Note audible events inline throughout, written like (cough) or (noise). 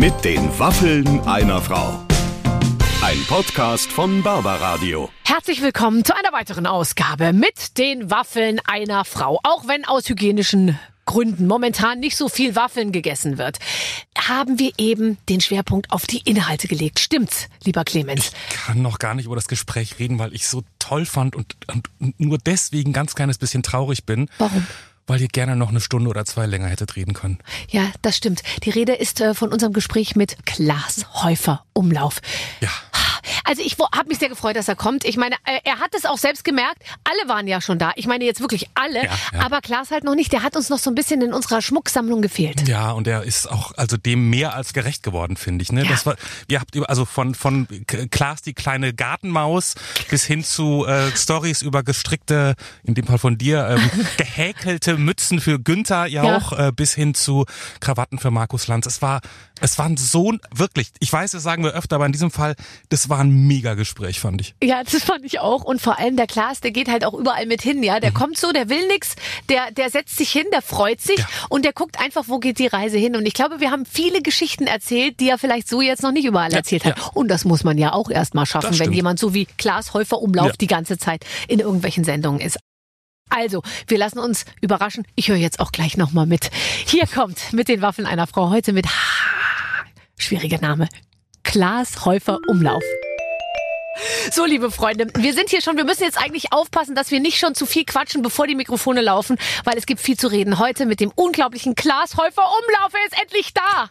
Mit den Waffeln einer Frau. Ein Podcast von Barbaradio. Herzlich willkommen zu einer weiteren Ausgabe mit den Waffeln einer Frau. Auch wenn aus hygienischen Gründen momentan nicht so viel Waffeln gegessen wird, haben wir eben den Schwerpunkt auf die Inhalte gelegt. Stimmt's, lieber Clemens? Ich kann noch gar nicht über das Gespräch reden, weil ich so toll fand und, und nur deswegen ganz kleines bisschen traurig bin. Warum? Weil ihr gerne noch eine Stunde oder zwei länger hättet reden können. Ja, das stimmt. Die Rede ist äh, von unserem Gespräch mit Klaas Häufer Umlauf. Ja. Also ich habe mich sehr gefreut, dass er kommt. Ich meine, äh, er hat es auch selbst gemerkt. Alle waren ja schon da. Ich meine jetzt wirklich alle. Ja, ja. Aber Klaas halt noch nicht. Der hat uns noch so ein bisschen in unserer Schmucksammlung gefehlt. Ja, und er ist auch also dem mehr als gerecht geworden, finde ich. Ne? Ja. Das war, ihr habt also von von Klaas die kleine Gartenmaus bis hin zu äh, Stories über gestrickte, in dem Fall von dir, ähm, (laughs) gehäkelte Mützen für Günther ja Ja. auch, äh, bis hin zu Krawatten für Markus Lanz. Es war, es war ein so wirklich. Ich weiß, das sagen wir öfter, aber in diesem Fall, das war ein mega Gespräch, fand ich. Ja, das fand ich auch. Und vor allem der Klaas, der geht halt auch überall mit hin, ja. Mhm. Der kommt so, der will nix, der, der setzt sich hin, der freut sich Ja. und der guckt einfach, wo geht die Reise hin. Und ich glaube, wir haben viele Geschichten erzählt, die er vielleicht so jetzt noch nicht überall Ja, erzählt hat. Und das muss man ja auch erst mal schaffen, wenn jemand so wie Klaas Häufer Umlauf die ganze Zeit in irgendwelchen Sendungen ist. Also, wir lassen uns überraschen. Ich höre jetzt auch gleich nochmal mit. Hier kommt mit den Waffen einer Frau heute mit. Schwieriger Name. Klaas Häufer Umlauf. So, liebe Freunde, wir sind hier schon, wir müssen jetzt eigentlich aufpassen, dass wir nicht schon zu viel quatschen, bevor die Mikrofone laufen, weil es gibt viel zu reden. Heute mit dem unglaublichen Klaas Häufer Umlauf, er ist endlich da.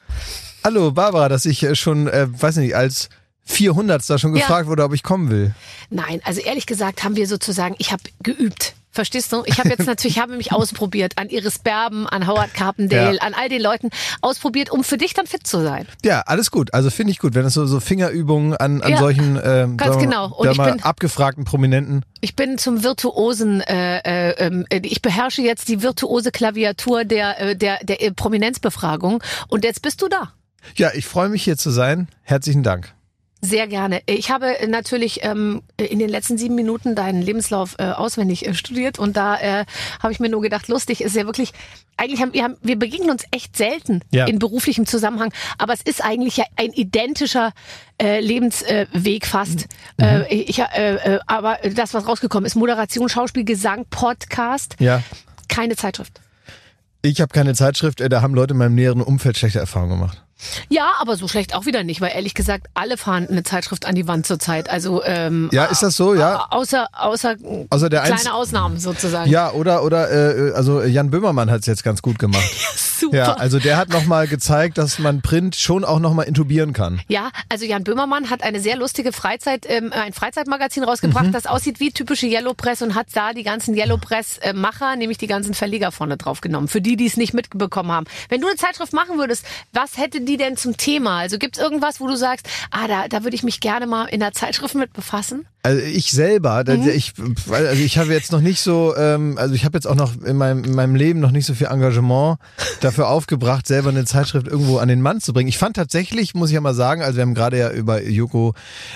Hallo Barbara, dass ich äh, schon, äh, weiß nicht, als 400. da schon Ja. gefragt wurde, ob ich kommen will. Nein, also ehrlich gesagt haben wir sozusagen, ich habe geübt. Verstehst du? Ich habe jetzt natürlich, ich habe mich ausprobiert an Iris Berben, an Howard Carpendale, Ja. an all den Leuten ausprobiert, um für dich dann fit zu sein. Ja, alles gut. Also finde ich gut, wenn es so, so Fingerübungen an, an Ja, solchen ähm, ganz genau. Und ich bin- abgefragten Prominenten. Ich bin zum virtuosen, äh, äh, ähm, äh, ich beherrsche jetzt die virtuose Klaviatur der, äh, der, der Prominenzbefragung und jetzt bist du da. Ja, ich freue mich hier zu sein. Herzlichen Dank. Sehr gerne. Ich habe natürlich ähm, in den letzten sieben Minuten deinen Lebenslauf äh, auswendig äh, studiert und da äh, habe ich mir nur gedacht, lustig ist ja wirklich, eigentlich haben wir, haben, wir begegnen uns echt selten Ja. in beruflichem Zusammenhang, aber es ist eigentlich ja ein identischer äh, Lebensweg äh, fast. Äh, ich, äh, äh, aber das, was rausgekommen ist, Moderation, Schauspiel, Gesang, Podcast, Ja. keine Zeitschrift. Ich habe keine Zeitschrift, äh, da haben Leute in meinem näheren Umfeld schlechte Erfahrungen gemacht. Ja, aber so schlecht auch wieder nicht, weil ehrlich gesagt, alle fahren eine Zeitschrift an die Wand zurzeit. Also ähm, Ja, ist das so? Ja. außer außer, Außer der kleine Einz- Ausnahmen sozusagen. Ja, oder, oder, äh, also Jan Böhmermann hat es jetzt ganz gut gemacht. (laughs) Super. Ja, also der hat nochmal gezeigt, dass man Print schon auch nochmal intubieren kann. Ja, also Jan Böhmermann hat eine sehr lustige Freizeit, ähm, ein Freizeitmagazin rausgebracht, Mhm. das aussieht wie typische Yellow Press und hat da die ganzen Yellow Press Macher, nämlich die ganzen Verleger vorne drauf genommen. Für die, die es nicht mitbekommen haben. Wenn du eine Zeitschrift machen würdest, was hätte die denn zum Thema? Also gibt's irgendwas, wo du sagst, ah, da, da würde ich mich gerne mal in der Zeitschrift mit befassen? Also ich selber, Mhm. ich, also ich habe jetzt noch nicht so, ähm, also ich habe jetzt auch noch in meinem, in meinem Leben noch nicht so viel Engagement dafür aufgebracht, selber eine Zeitschrift irgendwo an den Mann zu bringen. Ich fand tatsächlich, muss ich ja mal sagen, also wir haben gerade ja über Joko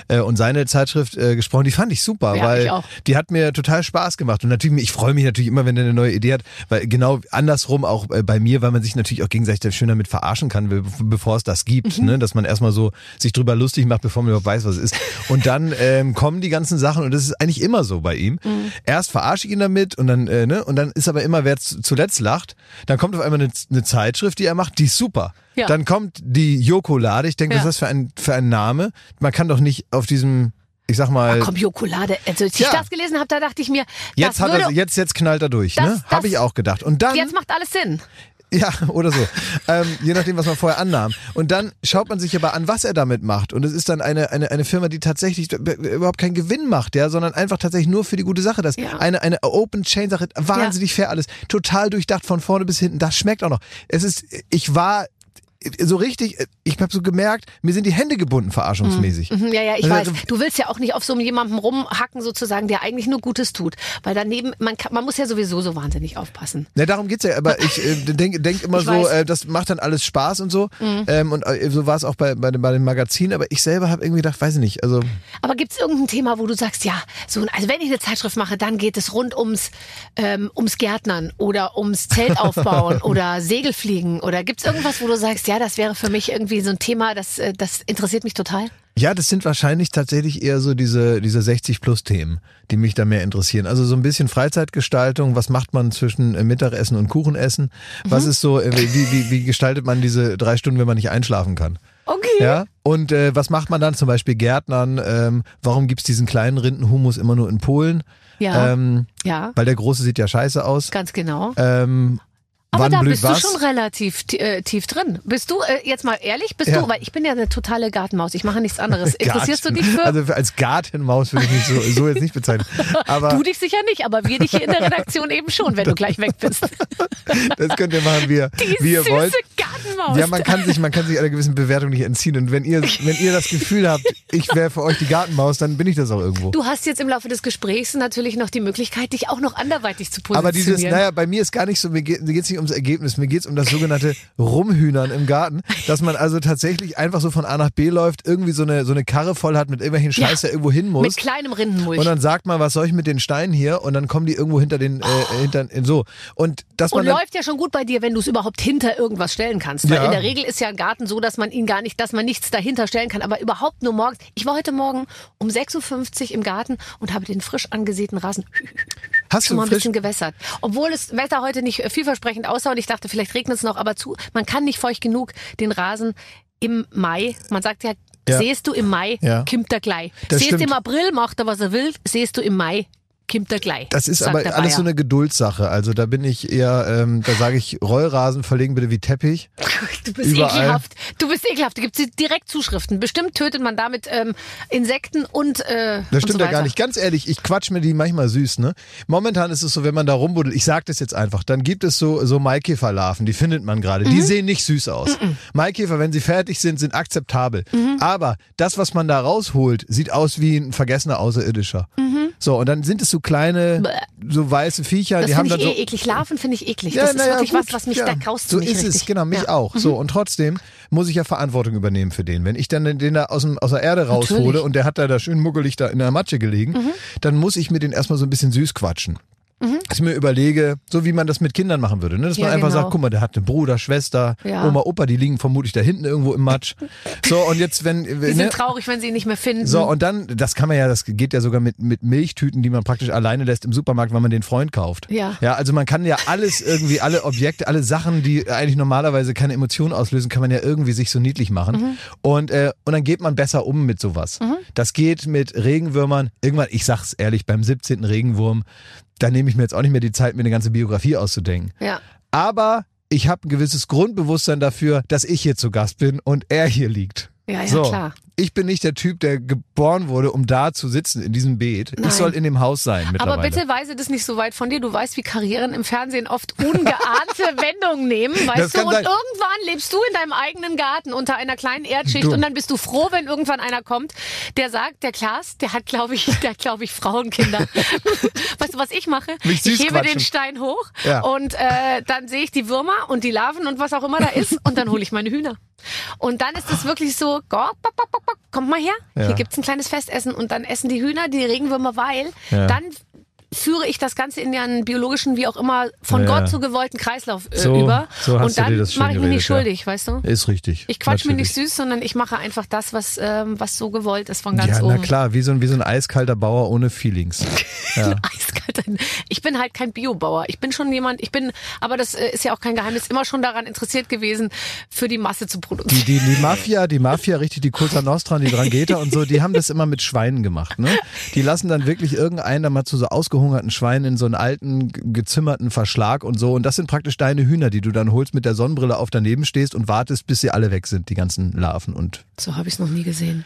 äh, und seine Zeitschrift äh, gesprochen, die fand ich super, Ja, weil ich die hat mir total Spaß gemacht und natürlich, ich freue mich natürlich immer, wenn er eine neue Idee hat, weil genau andersrum auch äh, bei mir, weil man sich natürlich auch gegenseitig schön damit verarschen kann, be- bevor es das gibt, Mhm. ne? dass man erstmal so sich drüber lustig macht, bevor man überhaupt weiß, was es ist. Und dann ähm, kommen die ganzen Sachen und das ist eigentlich immer so bei ihm. Mhm. Erst verarsche ich ihn damit und dann, äh, ne? Und dann ist aber immer, wer zuletzt lacht, dann kommt auf einmal eine, eine Zeitschrift, die er macht, die ist super. Ja. Dann kommt die Jokolade. Ich denke, Ja. was ist das für ein, für ein Name? Man kann doch nicht auf diesem, ich sag mal, Komm, Jokolade. Also als ich Ja. das gelesen habe, da dachte ich mir, jetzt hat er, jetzt, jetzt knallt er durch, Das- ne? Habe ich auch gedacht. Und dann. jetzt macht alles Sinn. Ja, oder so. ähm, je nachdem, was man vorher annahm. Und dann schaut man sich aber an, was er damit macht. Und es ist dann eine, eine, eine Firma, die tatsächlich überhaupt keinen Gewinn macht, ja, sondern einfach tatsächlich nur für die gute Sache. Das Ja. eine, eine Open Chain Sache, wahnsinnig fair alles. Total durchdacht von vorne bis hinten. Das schmeckt auch noch. Es ist, ich war so richtig, ich habe so gemerkt, mir sind die Hände gebunden, verarschungsmäßig. Mhm, Ja, ja, ich Also, weiß. Du willst ja auch nicht auf so jemandem rumhacken sozusagen, der eigentlich nur Gutes tut. Weil daneben, man, kann, man muss ja sowieso so wahnsinnig aufpassen. Ne, darum geht's ja, aber ich äh, denke denk (laughs) immer Ich so. Mhm. äh, das macht dann alles Spaß und so. Ähm, und äh, so war es auch bei, bei, dem, bei dem Magazin, aber ich selber habe irgendwie gedacht, weiß ich nicht, also Aber gibt's irgendein Thema, wo du sagst, ja, so, also wenn ich eine Zeitschrift mache, dann geht es rund ums, ähm, ums Gärtnern oder ums Zeltaufbauen (laughs) oder Segelfliegen oder gibt's irgendwas, wo du sagst, ja, das wäre für mich irgendwie so ein Thema, das, äh, das interessiert mich total. Ja, das sind wahrscheinlich tatsächlich eher so diese, diese 60-Plus-Themen, die mich da mehr interessieren. Also so ein bisschen Freizeitgestaltung, was macht man zwischen äh, Mittagessen und Kuchenessen? Was ist so, äh, wie, wie, wie gestaltet man diese drei Stunden, wenn man nicht einschlafen kann? Okay. Ja, und äh, was macht man dann zum Beispiel Gärtnern? Ähm, warum gibt's diesen kleinen Rindenhumus immer nur in Polen? Ja, Ähm, ja, weil der große sieht ja scheiße aus. ganz genau. Ähm, Aber wann da bist was? du schon relativ ti- äh, tief drin. Bist du, äh, jetzt mal ehrlich, bist Ja. du, weil ich bin ja eine totale Gartenmaus, ich mache nichts anderes. (laughs) Interessierst du dich für? Also als Gartenmaus würde ich mich so, so jetzt nicht bezeichnen. Aber du dich sicher nicht, aber wir dich hier in der Redaktion eben schon, wenn du gleich weg bist. (laughs) das könnt ihr machen, wie ihr, Die wie ihr süße wollt. Gartenmaus. Ja, man kann sich, man kann sich einer gewissen Bewertung nicht entziehen. Und wenn ihr, wenn ihr das Gefühl habt, ich wäre für euch die Gartenmaus, dann bin ich das auch irgendwo. Du hast jetzt im Laufe des Gesprächs natürlich noch die Möglichkeit, dich auch noch anderweitig zu positionieren. Aber dieses, naja, bei mir ist gar nicht so, mir geht es nicht ums Ergebnis, mir geht es um das sogenannte Rumhühnern im Garten, dass man also tatsächlich einfach so von A nach B läuft, irgendwie so eine, so eine Karre voll hat mit irgendwelchen Scheiß, der irgendwo hin muss. Mit kleinem Rindenmulch. Und dann sagt man, was soll ich mit den Steinen hier? Und dann kommen die irgendwo hinter den, äh, hinter, so. Und dass man Und dann, läuft ja schon gut bei dir, wenn du es überhaupt hinter irgendwas stellen kannst. Weil Ja. in der Regel ist ja ein Garten so, dass man ihn gar nicht, dass man nichts dahinter stellen kann. Aber überhaupt nur morgens. Ich war heute Morgen um 6.50 Uhr im Garten und habe den frisch angesäten Rasen hast schon du mal ein frisch, bisschen gewässert. Obwohl das Wetter heute nicht vielversprechend aussah und ich dachte, vielleicht regnet es noch, aber zu, man kann nicht feucht genug den Rasen im Mai, man sagt ja, Ja. siehst du im Mai, Ja. kimmt er gleich. Das siehst stimmt. im April, macht er, was er will, siehst du im Mai, kimmt er gleich. das ist aber alles so eine Geduldssache. Also da bin ich eher, ähm, da sage ich, Rollrasen verlegen bitte wie Teppich. (laughs) Du bist Überall. ekelhaft. Du bist ekelhaft. Da gibt es direkt Zuschriften. Bestimmt tötet man damit ähm, Insekten und äh, Das und stimmt so ja gar nicht. Ganz ehrlich, ich quatsch mir die manchmal süß, ne? Momentan ist es so, wenn man da rumbuddelt, ich sag das jetzt einfach, dann gibt es so, so Maikäferlarven, die findet man gerade. Mhm. Die sehen nicht süß aus. Maikäfer, wenn sie fertig sind, sind akzeptabel. Mhm. Aber das, was man da rausholt, sieht aus wie ein vergessener Außerirdischer. So, und dann sind es so kleine, Mhm. So weiße Viecher, Das die haben finde dann ich so. eh eklig. Larven finde ich eklig. Ja, das ist ja, wirklich gut, was, was mich ja. da graust. So ist es, richtig. genau, mich ja. Mhm. auch. So, und trotzdem muss ich ja Verantwortung übernehmen für den. Wenn ich dann den da aus, dem, aus der Erde raushole Natürlich. Mhm. und der hat da, da schön muggelig da in der Matsche gelegen, dann muss ich mir den erstmal so ein bisschen süß quatschen. Dass ich mir überlege, so wie man das mit Kindern machen würde, ne? dass man Mhm. Ja, einfach genau. sagt, guck mal, der hat einen Bruder, Schwester, Ja. Oma, Opa, die liegen vermutlich da hinten irgendwo im Matsch. So, und jetzt, wenn, Die ne? sind traurig, wenn sie ihn nicht mehr finden. So, und dann, das kann man ja, das geht ja sogar mit, mit Milchtüten, die man praktisch alleine lässt im Supermarkt, weil man den Freund kauft. Ja. Ja, also man kann ja alles irgendwie, alle Objekte, alle Sachen, die eigentlich normalerweise keine Emotionen auslösen, kann man ja irgendwie sich so niedlich machen. Mhm. Und, äh, und dann geht man besser um mit sowas. Das geht mit Regenwürmern. Irgendwann, ich sag's ehrlich, beim 17. Regenwurm, da nehme ich mir jetzt auch nicht mehr die Zeit, mir eine ganze Biografie auszudenken. ja. Aber ich habe ein gewisses Grundbewusstsein dafür, dass ich hier zu Gast bin und er hier liegt. Ja, ja, so, klar. Ich bin nicht der Typ, der geboren wurde, um da zu sitzen in diesem Beet. Nein. Ich soll in dem Haus sein. Aber bitte weise das nicht so weit von dir. Du weißt, wie Karrieren im Fernsehen oft ungeahnte (laughs) Wendungen nehmen, weißt du? Und sein. irgendwann lebst du in deinem eigenen Garten unter einer kleinen Erdschicht Du. und dann bist du froh, wenn irgendwann einer kommt, der sagt, der Klaas, der hat, glaube ich, (laughs) der hat, glaube ich, Frauenkinder. (laughs) weißt du, was ich mache? Mich ich hebe quatschen. den Stein hoch Ja. und äh, dann sehe ich die Würmer und die Larven und was auch immer da ist und dann hole ich meine Hühner. Und dann ist es wirklich so, gok, bok, bok, bok, bok, kommt mal her, Ja. hier gibt's ein kleines Festessen und dann essen die Hühner die Regenwürmer, weil dann führe ich das Ganze in einen biologischen, wie auch immer, von Ja. Gott so gewollten Kreislauf äh, So- über. so und dann mache ich mich nicht geredet, ja. schuldig, weißt du? Ist richtig. Ich quatsch mir nicht süß, sondern ich mache einfach das, was, ähm, was so gewollt ist von ganz Ja, oben. na klar, wie so, ein, wie so ein eiskalter Bauer ohne Feelings. (laughs) Ja. Eiskalt. Ich bin halt kein Biobauer. Ich bin schon jemand, ich bin, aber das äh, ist ja auch kein Geheimnis, immer schon daran interessiert gewesen, für die Masse zu Die, produzieren. die, die (laughs) Mafia, die Mafia, richtig, die Cosa Nostra die Drangheta und so, die haben das immer mit Schweinen gemacht. Ne? Die lassen dann wirklich irgendeinen da mal zu so ausgehungerten Schweinen in so einen alten, ge- gezimmerten Verschlag und so. Und das sind praktisch deine Hühner, die du dann holst, mit der Sonnenbrille auf daneben stehst und wartest, bis sie alle weg sind, die ganzen Larven und So habe ich es noch nie gesehen.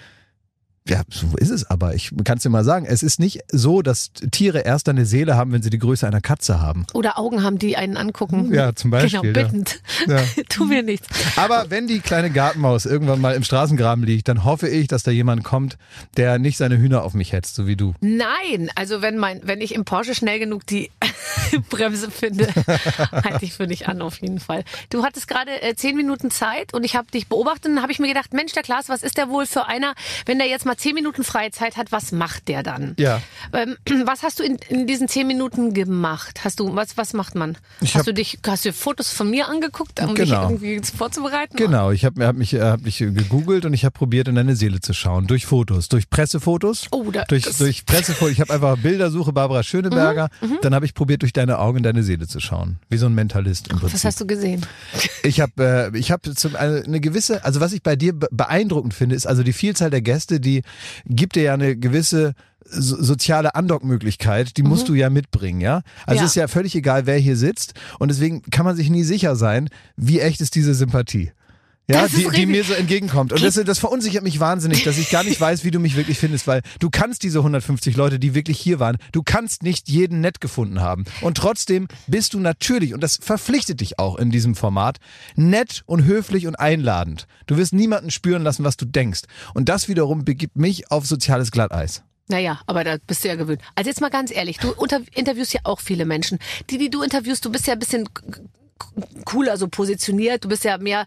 Ja, so ist es aber. Ich kann es dir mal sagen, es ist nicht so, dass Tiere erst eine Seele haben, wenn sie die Größe einer Katze haben. Oder Augen haben, die einen angucken. Ja, zum Beispiel, Genau, bittend. Ja. (laughs) tu mir nichts. Aber wenn die kleine Gartenmaus irgendwann mal im Straßengraben liegt, dann hoffe ich, dass da jemand kommt, der nicht seine Hühner auf mich hetzt, so wie du. Nein, also wenn mein, wenn ich im Porsche schnell genug die (laughs) Bremse finde, (laughs) halte ich für dich an auf jeden Fall. Du hattest gerade äh, zehn Minuten Zeit und ich habe dich beobachtet und habe ich mir gedacht, Mensch, der Klaas, was ist der wohl für einer, wenn der jetzt mal zehn Minuten freie Zeit hat, was macht der dann? Ja. Ähm, (clears throat) was hast du in, in diesen zehn Minuten gemacht? Hast du, was, was macht man? Ich hast hab- du dich, hast du Fotos von mir angeguckt, um dich Genau. irgendwie vorzubereiten? Genau, ich habe hab mich, äh, hab mich gegoogelt und ich habe probiert, in deine Seele zu schauen. Durch Fotos, durch Pressefotos. Oh, da- durch, durch Pressefotos. Ich habe einfach Bildersuche Barbara Schöneberger. Mhm, Dann habe ich probiert, durch deine Augen in deine Seele zu schauen. Wie so ein Mentalist im Prinzip. Was hast du gesehen? Ich habe äh, ich zum eine, eine gewisse, also was ich bei dir be- beeindruckend finde, ist also die Vielzahl der Gäste, die gibt dir ja eine gewisse so, soziale Andockmöglichkeit, die musst du ja mitbringen, ja? Also Ja. ist ja völlig egal, wer hier sitzt und deswegen kann man sich nie sicher sein, wie echt ist diese Sympathie. Ja, die, die mir so entgegenkommt. Und das, das verunsichert mich wahnsinnig, dass ich gar nicht weiß, wie du mich wirklich findest, weil du kannst diese 150 Leute, die wirklich hier waren, du kannst nicht jeden nett gefunden haben. Und trotzdem bist du natürlich, und das verpflichtet dich auch in diesem Format, nett und höflich und einladend. Du wirst niemanden spüren lassen, was du denkst. Und das wiederum begibt mich auf soziales Glatteis. Naja, aber da bist du ja gewöhnt. Also jetzt mal ganz ehrlich, du interviewst ja auch viele Menschen. Die, die du interviewst, du bist ja ein bisschen cooler so positioniert. Du bist ja mehr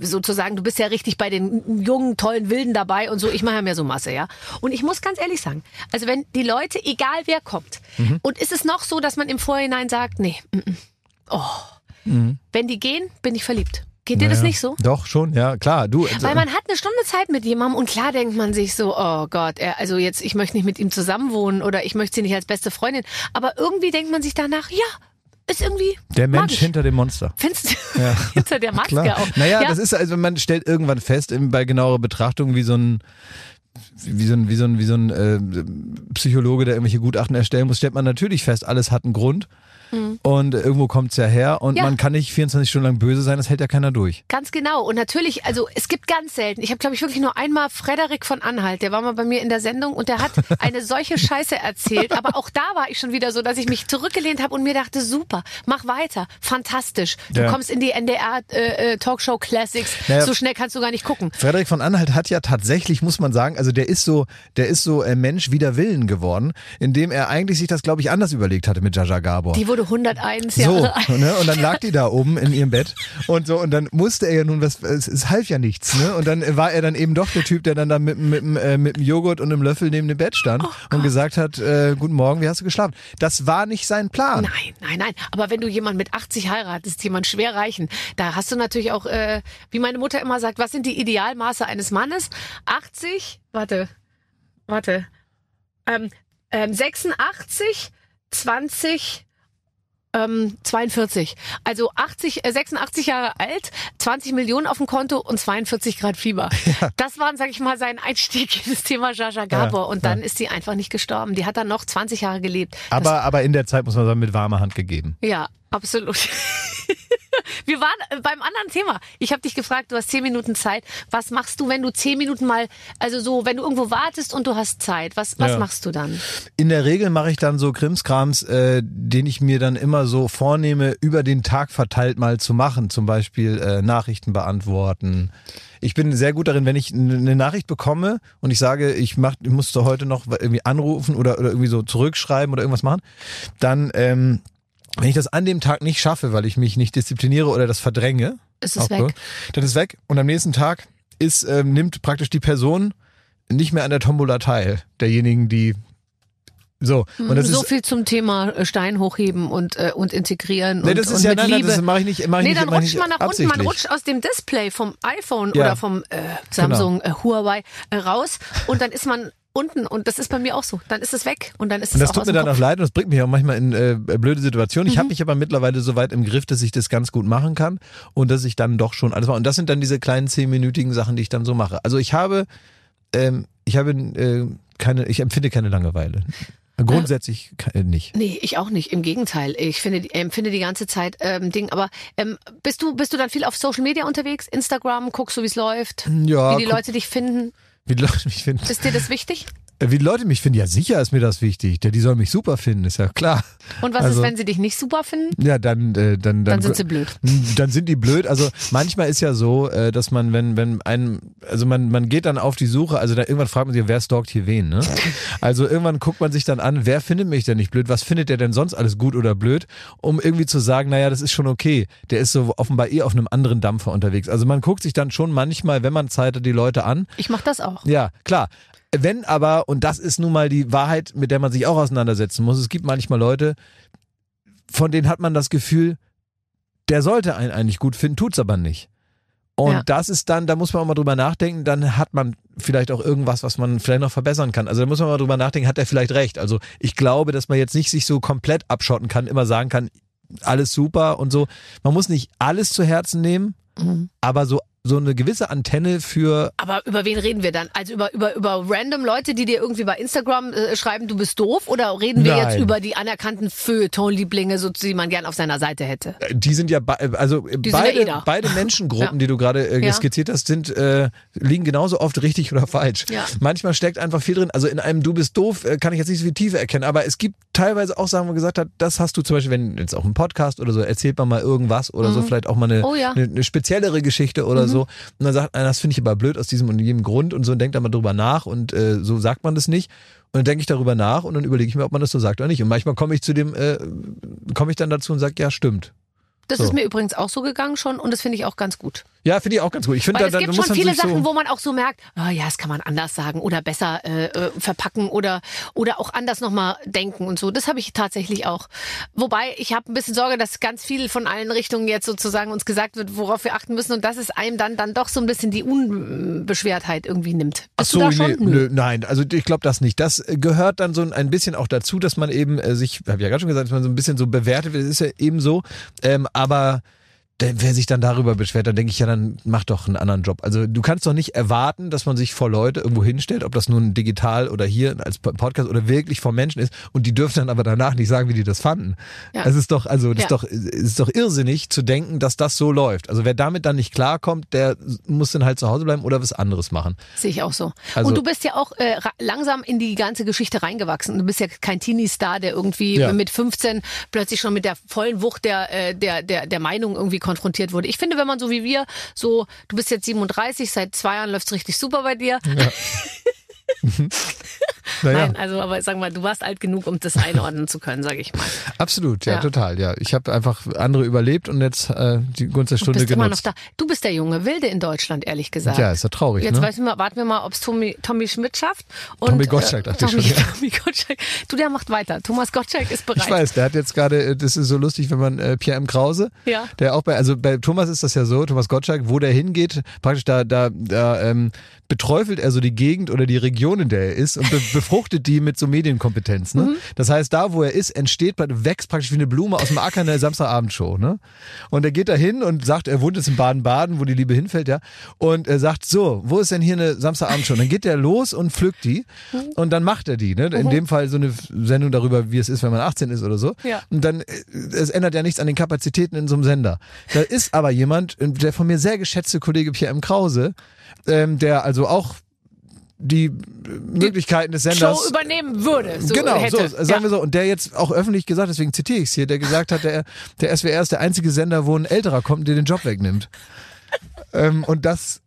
sozusagen, du bist ja richtig bei den jungen, tollen Wilden dabei und so. Ich mache ja mehr so Masse, ja. Und ich muss ganz ehrlich sagen, also wenn die Leute, egal wer kommt, Mhm. und ist es noch so, dass man im Vorhinein sagt, nee, mm, mm, oh, wenn die gehen, bin ich verliebt. Geht dir das Mhm. Naja. nicht so? Doch, schon, ja, klar. Du, Weil man hat eine Stunde Zeit mit jemandem und klar denkt man sich so, oh Gott, er, also jetzt, ich möchte nicht mit ihm zusammenwohnen oder ich möchte sie nicht als beste Freundin. Aber irgendwie denkt man sich danach, ja, ist irgendwie. der Mensch magisch. hinter dem Monster. Findest du (laughs) hinter der Maske Klar. auch. Naja, ja, das ist also, man stellt irgendwann fest, bei genauerer Betrachtung, wie so ein wie so ein, wie so ein, wie so ein äh, Psychologe, der irgendwelche Gutachten erstellen muss, stellt man natürlich fest, alles hat einen Grund. Und irgendwo kommt's ja her und Mhm. Ja. man kann nicht 24 Stunden lang böse sein, das hält ja keiner durch. Ganz genau. Und natürlich, also es gibt ganz selten. Ich habe, glaube ich, wirklich nur einmal Frederik von Anhalt, der war mal bei mir in der Sendung und der hat (laughs) eine solche Scheiße erzählt. Aber auch da war ich schon wieder so, dass ich mich zurückgelehnt habe und mir dachte, super, mach weiter, fantastisch. Du Ja. kommst in die NDR äh, äh, Talkshow Classics. Naja. So schnell kannst du gar nicht gucken. Frederik von Anhalt hat ja tatsächlich, muss man sagen, also der ist so, der ist so äh, Mensch wider Willen geworden, indem er eigentlich sich das, glaube ich, anders überlegt hatte mit Jaja Gabor. Die wurde 101 So, Jahre alt. ne? Und dann lag die da oben in ihrem Bett und so und dann musste er ja nun was, es, es half ja nichts, ne? Und dann war er dann eben doch der Typ, der dann da mit, mit, mit, äh, mit dem Joghurt und einem Löffel neben dem Bett stand Oh und gesagt hat, äh, guten Morgen, wie hast du geschlafen? Das war nicht sein Plan. Nein, nein, nein. Aber wenn du jemanden mit 80 heiratest, jemand schwer reichen, da hast du natürlich auch, äh, wie meine Mutter immer sagt, was sind die Idealmaße eines Mannes? 80, warte, warte, ähm, ähm, 86, 20, ähm, 42. Also 80, äh, 86 Jahre alt, 20 Millionen auf dem Konto und 42 Grad Fieber. (laughs) Das war, sag ich mal, sein Einstieg in das Thema Jaja Gabor. und dann ist sie einfach nicht gestorben. Die hat dann noch 20 Jahre gelebt. Das Aber, aber in der Zeit muss man sagen, mit warmer Hand gegeben. ja, absolut. (laughs) Wir waren äh, beim anderen Thema. Ich habe dich gefragt, du hast zehn Minuten Zeit. Was machst du, wenn du zehn Minuten mal, also so, wenn du irgendwo wartest und du hast Zeit, was, was Ja. machst du dann? In der Regel mache ich dann so Krimskrams, äh, den ich mir dann immer so vornehme, über den Tag verteilt mal zu machen. Zum Beispiel äh, Nachrichten beantworten. Ich bin sehr gut darin, wenn ich eine Nachricht bekomme und ich sage, ich, mach, ich musste heute noch irgendwie anrufen oder, oder irgendwie so zurückschreiben oder irgendwas machen, dann, ähm, wenn ich das an dem Tag nicht schaffe, weil ich mich nicht diszipliniere oder das verdränge, Ist es weg? gut, dann ist weg und am nächsten Tag ist, ähm, nimmt praktisch die Person nicht mehr an der Tombola teil, derjenigen, die so, und das so ist, viel zum Thema äh, Stein hochheben und, äh, und integrieren nee, und, das ist und ja, mit nein, Liebe. das mache ich nicht, mache ich Nee, nicht, dann mach rutscht man nach unten, man rutscht aus dem Display vom iPhone Ja. oder vom äh, Samsung, äh, Huawei äh, raus und dann ist man unten und das ist bei mir auch so. Dann ist es weg und dann ist Und es das auch tut mir dann auch leid und das bringt mich auch manchmal in äh, blöde Situationen. Ich Mhm. habe mich aber mittlerweile so weit im Griff, dass ich das ganz gut machen kann und dass ich dann doch schon alles mache. Und das sind dann diese kleinen zehnminütigen Sachen, die ich dann so mache. Also ich habe, ähm, ich habe äh, keine, ich empfinde keine Langeweile. Grundsätzlich ke- äh, nicht. Nee, ich auch nicht. Im Gegenteil. Ich finde, die- empfinde die ganze Zeit ähm, Ding. Aber ähm, bist du bist du dann viel auf Social Media unterwegs? Instagram, guckst du, wie es läuft? Ja, wie die guck- Leute dich finden? Wie die Leute mich finden. Ist dir das wichtig? Äh, Wie die Leute mich finden, ja sicher ist mir das wichtig. Der, die sollen mich super finden, ist ja klar. Und was Also- ist, wenn sie dich nicht super finden? Ja, dann, äh, dann, dann, Dann sind sie blöd. Dann sind die blöd. Also manchmal ist ja so, äh, dass man, wenn, wenn ein, also man, man geht dann auf die Suche, also da irgendwann fragt man sich, wer stalkt hier wen, ne? Also irgendwann guckt man sich dann an, wer findet mich denn nicht blöd? Was findet der denn sonst alles gut oder blöd? Um irgendwie zu sagen, naja, das ist schon okay. Der ist so offenbar eh auf einem anderen Dampfer unterwegs. Also man guckt sich dann schon manchmal, wenn man Zeit hat, die Leute an. Ich mach das auch. Ja, klar. Wenn aber, und das ist nun mal die Wahrheit, mit der man sich auch auseinandersetzen muss, es gibt manchmal Leute, von denen hat man das Gefühl, der sollte einen eigentlich gut finden, tut's aber nicht. Und Ja. das ist dann, da muss man auch mal drüber nachdenken, dann hat man vielleicht auch irgendwas, was man vielleicht noch verbessern kann. Also da muss man mal drüber nachdenken, hat er vielleicht recht. Also ich glaube, dass man jetzt nicht sich so komplett abschotten kann, immer sagen kann, alles super und so. Man muss nicht alles zu Herzen nehmen, Mhm. aber so, so eine gewisse Antenne für Aber über wen reden wir dann? Also über, über, über random Leute, die dir irgendwie bei Instagram äh, schreiben, du bist doof? Oder reden wir Nein. jetzt über die anerkannten Feuilleton-Lieblinge, so, die man gern auf seiner Seite hätte? Die sind ja, be- also sind beide, ja eh beide Menschengruppen, Ja. die du gerade äh, skizziert hast, sind äh, liegen genauso oft richtig oder falsch. Ja. Manchmal steckt einfach viel drin. Also in einem Du bist doof äh, kann ich jetzt nicht so viel Tiefe erkennen, aber es gibt teilweise auch Sachen, wo man gesagt hat, das hast du zum Beispiel, wenn jetzt auch im Podcast oder so erzählt man mal irgendwas oder so, vielleicht auch mal eine, Oh. Mhm. eine, eine speziellere Geschichte oder so. Und dann sagt einer, das finde ich aber blöd aus diesem und jenem Grund und so und denkt da mal drüber nach und äh, so sagt man das nicht. Und dann denke ich darüber nach und dann überlege ich mir, ob man das so sagt oder nicht. Und manchmal komme ich zu dem, äh, komme ich dann dazu und sage, ja, stimmt. Das So. ist mir übrigens auch so gegangen schon und das finde ich auch ganz gut. Ja, finde ich auch ganz gut. Ich finde, da, es da gibt schon viele Sachen, so wo man auch so merkt, ah ja, das kann man anders sagen oder besser äh, äh, verpacken oder oder auch anders nochmal denken und so. Das habe ich tatsächlich auch. Wobei ich habe ein bisschen Sorge, dass ganz viel von allen Richtungen jetzt sozusagen uns gesagt wird, worauf wir achten müssen und dass es einem dann dann doch so ein bisschen die Unbeschwertheit irgendwie nimmt. Ach Bist so, du da schon? nee, nö, nein, also ich glaube das nicht. Das äh, gehört dann so ein bisschen auch dazu, dass man eben äh, sich, habe ja gerade schon gesagt, dass man so ein bisschen so bewertet wird. Das ist ja eben so. Ähm, aber wer sich dann darüber beschwert, dann denke ich ja, dann mach doch einen anderen Job. Also du kannst doch nicht erwarten, dass man sich vor Leute irgendwo hinstellt, ob das nun digital oder hier als Po- Podcast oder wirklich vor Menschen ist und die dürfen dann aber danach nicht sagen, wie die das fanden. Ja. Es ist doch, also das Ja. ist doch, es ist doch irrsinnig zu denken, dass das so läuft. Also wer damit dann nicht klarkommt, der muss dann halt zu Hause bleiben oder was anderes machen. Sehe ich auch so. Also- und du bist ja auch äh, langsam in die ganze Geschichte reingewachsen. Du bist ja kein Teenie-Star, der irgendwie Ja. mit 15 plötzlich schon mit der vollen Wucht der, äh, der, der, der Meinung irgendwie konfrontiert wurde. Ich finde, wenn man so wie wir, so, du bist jetzt 37, seit zwei Jahren läuft's richtig super bei dir. (laughs) (laughs) Naja, Nein, also, aber sag mal, du warst alt genug, um das einordnen zu können, sage ich mal. absolut, ja, Ja. total, ja. Ich habe einfach andere überlebt und jetzt äh, die Gunst der Du Stunde bist immer noch genutzt. da. Du bist der junge Wilde in Deutschland, ehrlich gesagt. Ja, ist ja traurig, Jetzt ne? du mal, warten wir mal, ob's Tommy, Tommy Schmidt schafft. Und, Tommy Gottschalk, dachte ich Tommy, schon, ja. (laughs) Tommy Gottschalk. Du, der macht weiter. Thomas Gottschalk ist bereit. Ich weiß, der hat jetzt gerade, äh, das ist so lustig, wenn man äh, Pierre M. Krause, Ja. der auch bei, also bei Thomas ist das ja so, Thomas Gottschalk, wo der hingeht, praktisch da, da, da ähm, beträufelt er so die Gegend oder die Region, in der er ist und befruchtet die mit so Medienkompetenz. Ne? Mhm. Das heißt, da, wo er ist, entsteht, wächst praktisch wie eine Blume aus dem Acker in der Samstagabendshow. Ne? Und er geht da hin und sagt, er wohnt jetzt in Baden-Baden, wo die Liebe hinfällt, ja. Und er sagt, so, wo ist denn hier eine Samstagabendshow? Und dann geht er los und pflückt die Mhm. und dann macht er die. Ne? In dem Fall so eine Sendung darüber, wie es ist, wenn man 18 ist oder so. Ja. Und dann, äh, es ändert ja nichts an den Kapazitäten in so einem Sender. Da ist aber jemand, äh, der von mir sehr geschätzte Kollege Pierre M. Krause, ähm, der also auch die Möglichkeiten des Senders Show übernehmen würde. So genau, hätte. so, sagen wir so. Und der jetzt auch öffentlich gesagt, deswegen zitiere ich es hier, der gesagt hat, der, der SWR ist der einzige Sender, wo ein Älterer kommt, der den Job wegnimmt. ähm, und das,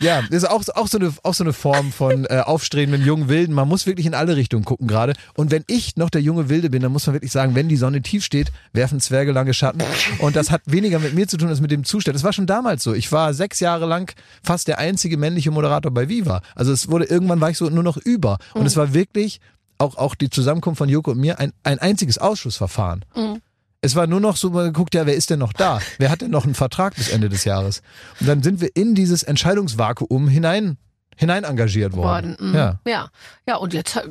ja, ist auch, auch, so eine, auch so eine Form von äh, aufstrebendem jungen Wilden. Man muss wirklich in alle Richtungen gucken gerade. Und wenn ich noch der junge Wilde bin, dann muss man wirklich sagen, wenn die Sonne tief steht, werfen Zwerge lange Schatten. Und das hat weniger mit mir zu tun als mit dem Zustand. Das war schon damals so. Ich war sechs Jahre lang fast der einzige männliche Moderator bei Viva. Also es wurde, irgendwann war ich so nur noch über. Und es war wirklich auch, auch die Zusammenkunft von Joko und mir ein, ein einziges Ausschussverfahren. Es war nur noch so, man guckt ja, wer ist denn noch da? Wer hat denn noch einen Vertrag bis Ende des Jahres? Und dann sind wir in dieses Entscheidungsvakuum hinein, hinein engagiert worden. worden. Mhm. Ja. ja. Ja, und jetzt äh,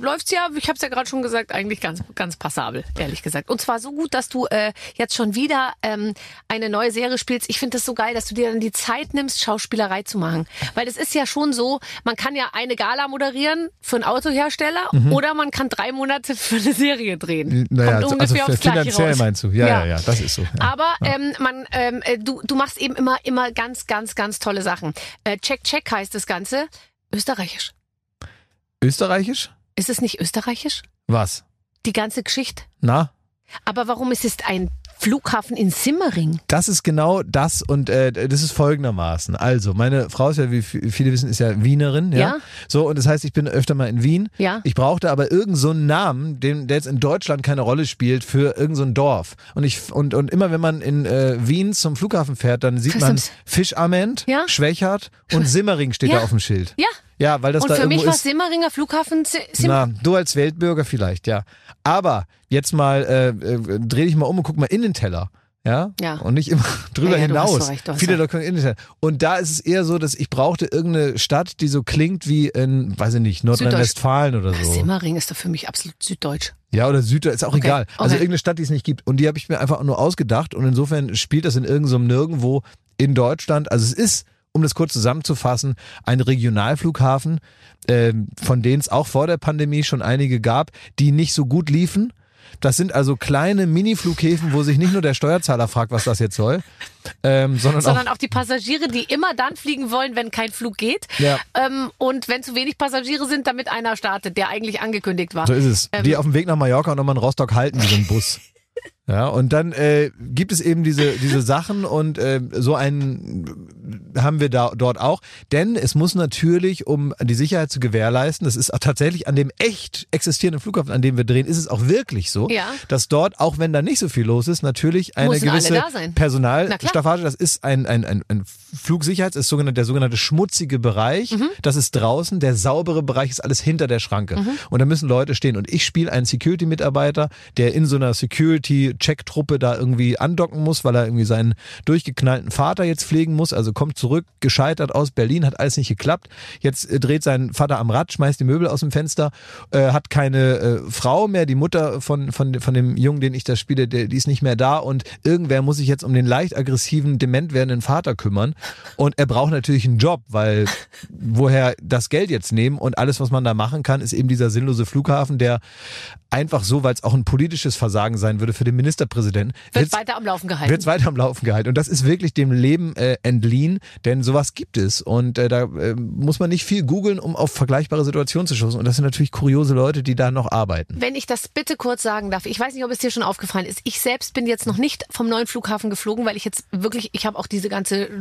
läuft's ja, ich habe es ja gerade schon gesagt, eigentlich ganz, ganz passabel, ehrlich gesagt. Und zwar so gut, dass du äh, jetzt schon wieder ähm, eine neue Serie spielst. Ich finde das so geil, dass du dir dann die Zeit nimmst, Schauspielerei zu machen. Weil es ist ja schon so, man kann ja eine Gala moderieren für einen Autohersteller oder man kann drei Monate für eine Serie drehen. Mhm. Naja, Kommt also, ungefähr also finanziell raus. meinst du? Ja, ja, ja, das ist so. Ja. Aber ähm, man, ähm, äh, du, du machst eben immer, immer ganz, ganz, ganz tolle Sachen. Äh, check, check heißt das Ganze. Österreichisch. Österreichisch? Ist es nicht österreichisch? Was? Die ganze Geschichte. Na? Aber warum ist es ein Flughafen in Simmering? Das ist genau das und äh, das ist folgendermaßen. Also, meine Frau ist ja, wie viele wissen, ist ja Wienerin. Ja? Ja. So, und das heißt, ich bin öfter mal in Wien. Ja. Ich brauchte aber irgendeinen so einen Namen, den, der jetzt in Deutschland keine Rolle spielt, für irgendein so ein Dorf. Und ich und, und immer wenn man in äh, Wien zum Flughafen fährt, dann sieht man. Fischament, Ja. Schwächert und (laughs) Simmering steht Ja. da auf dem Schild. Ja. Ja, weil das Und da für mich war ist. Simmeringer Flughafen Si- Sim Na, du als Weltbürger vielleicht, ja. Aber jetzt mal, äh, äh, dreh dich mal um und guck mal in den Teller. Ja? Ja. Und nicht immer (laughs) drüber Ja, ja, hinaus. so recht, Viele so Leute können in den Teller. Und da ist es eher so, dass ich brauchte irgendeine Stadt, die so klingt wie in, weiß ich nicht, Nordrhein-Westfalen oder so. Simmering ist doch für mich absolut süddeutsch. Ja, oder Süd, ist auch Okay, egal. Also okay. irgendeine Stadt, die es nicht gibt. Und die habe ich mir einfach nur ausgedacht. Und insofern spielt das in irgendeinem Nirgendwo in Deutschland. Also es ist, um das kurz zusammenzufassen, ein Regionalflughafen, ähm, von denen es auch vor der Pandemie schon einige gab, die nicht so gut liefen. Das sind also kleine Mini-Flughäfen, wo sich nicht nur der Steuerzahler fragt, was das jetzt soll, ähm, sondern, Sondern auch auch die Passagiere, die immer dann fliegen wollen, wenn kein Flug geht. Ja. Ähm, und wenn zu wenig Passagiere sind, damit einer startet, der eigentlich angekündigt war. So ist es. Ähm, die auf dem Weg nach Mallorca und nochmal in Rostock halten, ein Bus. Ja, und dann äh, gibt es eben diese, diese Sachen und äh, so einen haben wir da dort auch. Denn es muss natürlich, um die Sicherheit zu gewährleisten, das ist tatsächlich an dem echt existierenden Flughafen, an dem wir drehen, ist es auch wirklich so, Ja. dass dort, auch wenn da nicht so viel los ist, natürlich eine Müssen gewisse. Personalstaffage, das ist ein, ein, ein, ein Flugsicherheits, ist sogenannte, der sogenannte schmutzige Bereich. Mhm. Das ist draußen, der saubere Bereich ist alles hinter der Schranke. Und da müssen Leute stehen. Und ich spiele einen Security-Mitarbeiter, der in so einer Security-Check-Truppe da irgendwie andocken muss, weil er irgendwie seinen durchgeknallten Vater jetzt pflegen muss. Also kommt zurück, gescheitert aus Berlin, hat alles nicht geklappt. Jetzt äh, dreht sein Vater am Rad, schmeißt die Möbel aus dem Fenster, äh, hat keine äh, Frau mehr, die Mutter von, von, von dem Jungen, den ich da spiele, der, die ist nicht mehr da und irgendwer muss sich jetzt um den leicht aggressiven, dement werdenden Vater kümmern. Und er braucht natürlich einen Job, weil woher das Geld jetzt nehmen und alles, was man da machen kann, ist eben dieser sinnlose Flughafen, der einfach so, weil es auch ein politisches Versagen sein würde für den Ministerpräsidenten, Wird weiter am Laufen gehalten. wird's weiter am Laufen gehalten. Und das ist wirklich dem Leben äh, entliehen, denn sowas gibt es. Und äh, da äh, muss man nicht viel googeln, um auf vergleichbare Situationen zu stoßen. Und das sind natürlich kuriose Leute, die da noch arbeiten. Wenn ich das bitte kurz sagen darf, ich weiß nicht, ob es dir schon aufgefallen ist. Ich selbst bin jetzt noch nicht vom neuen Flughafen geflogen, weil ich jetzt wirklich, ich habe auch diese ganze äh,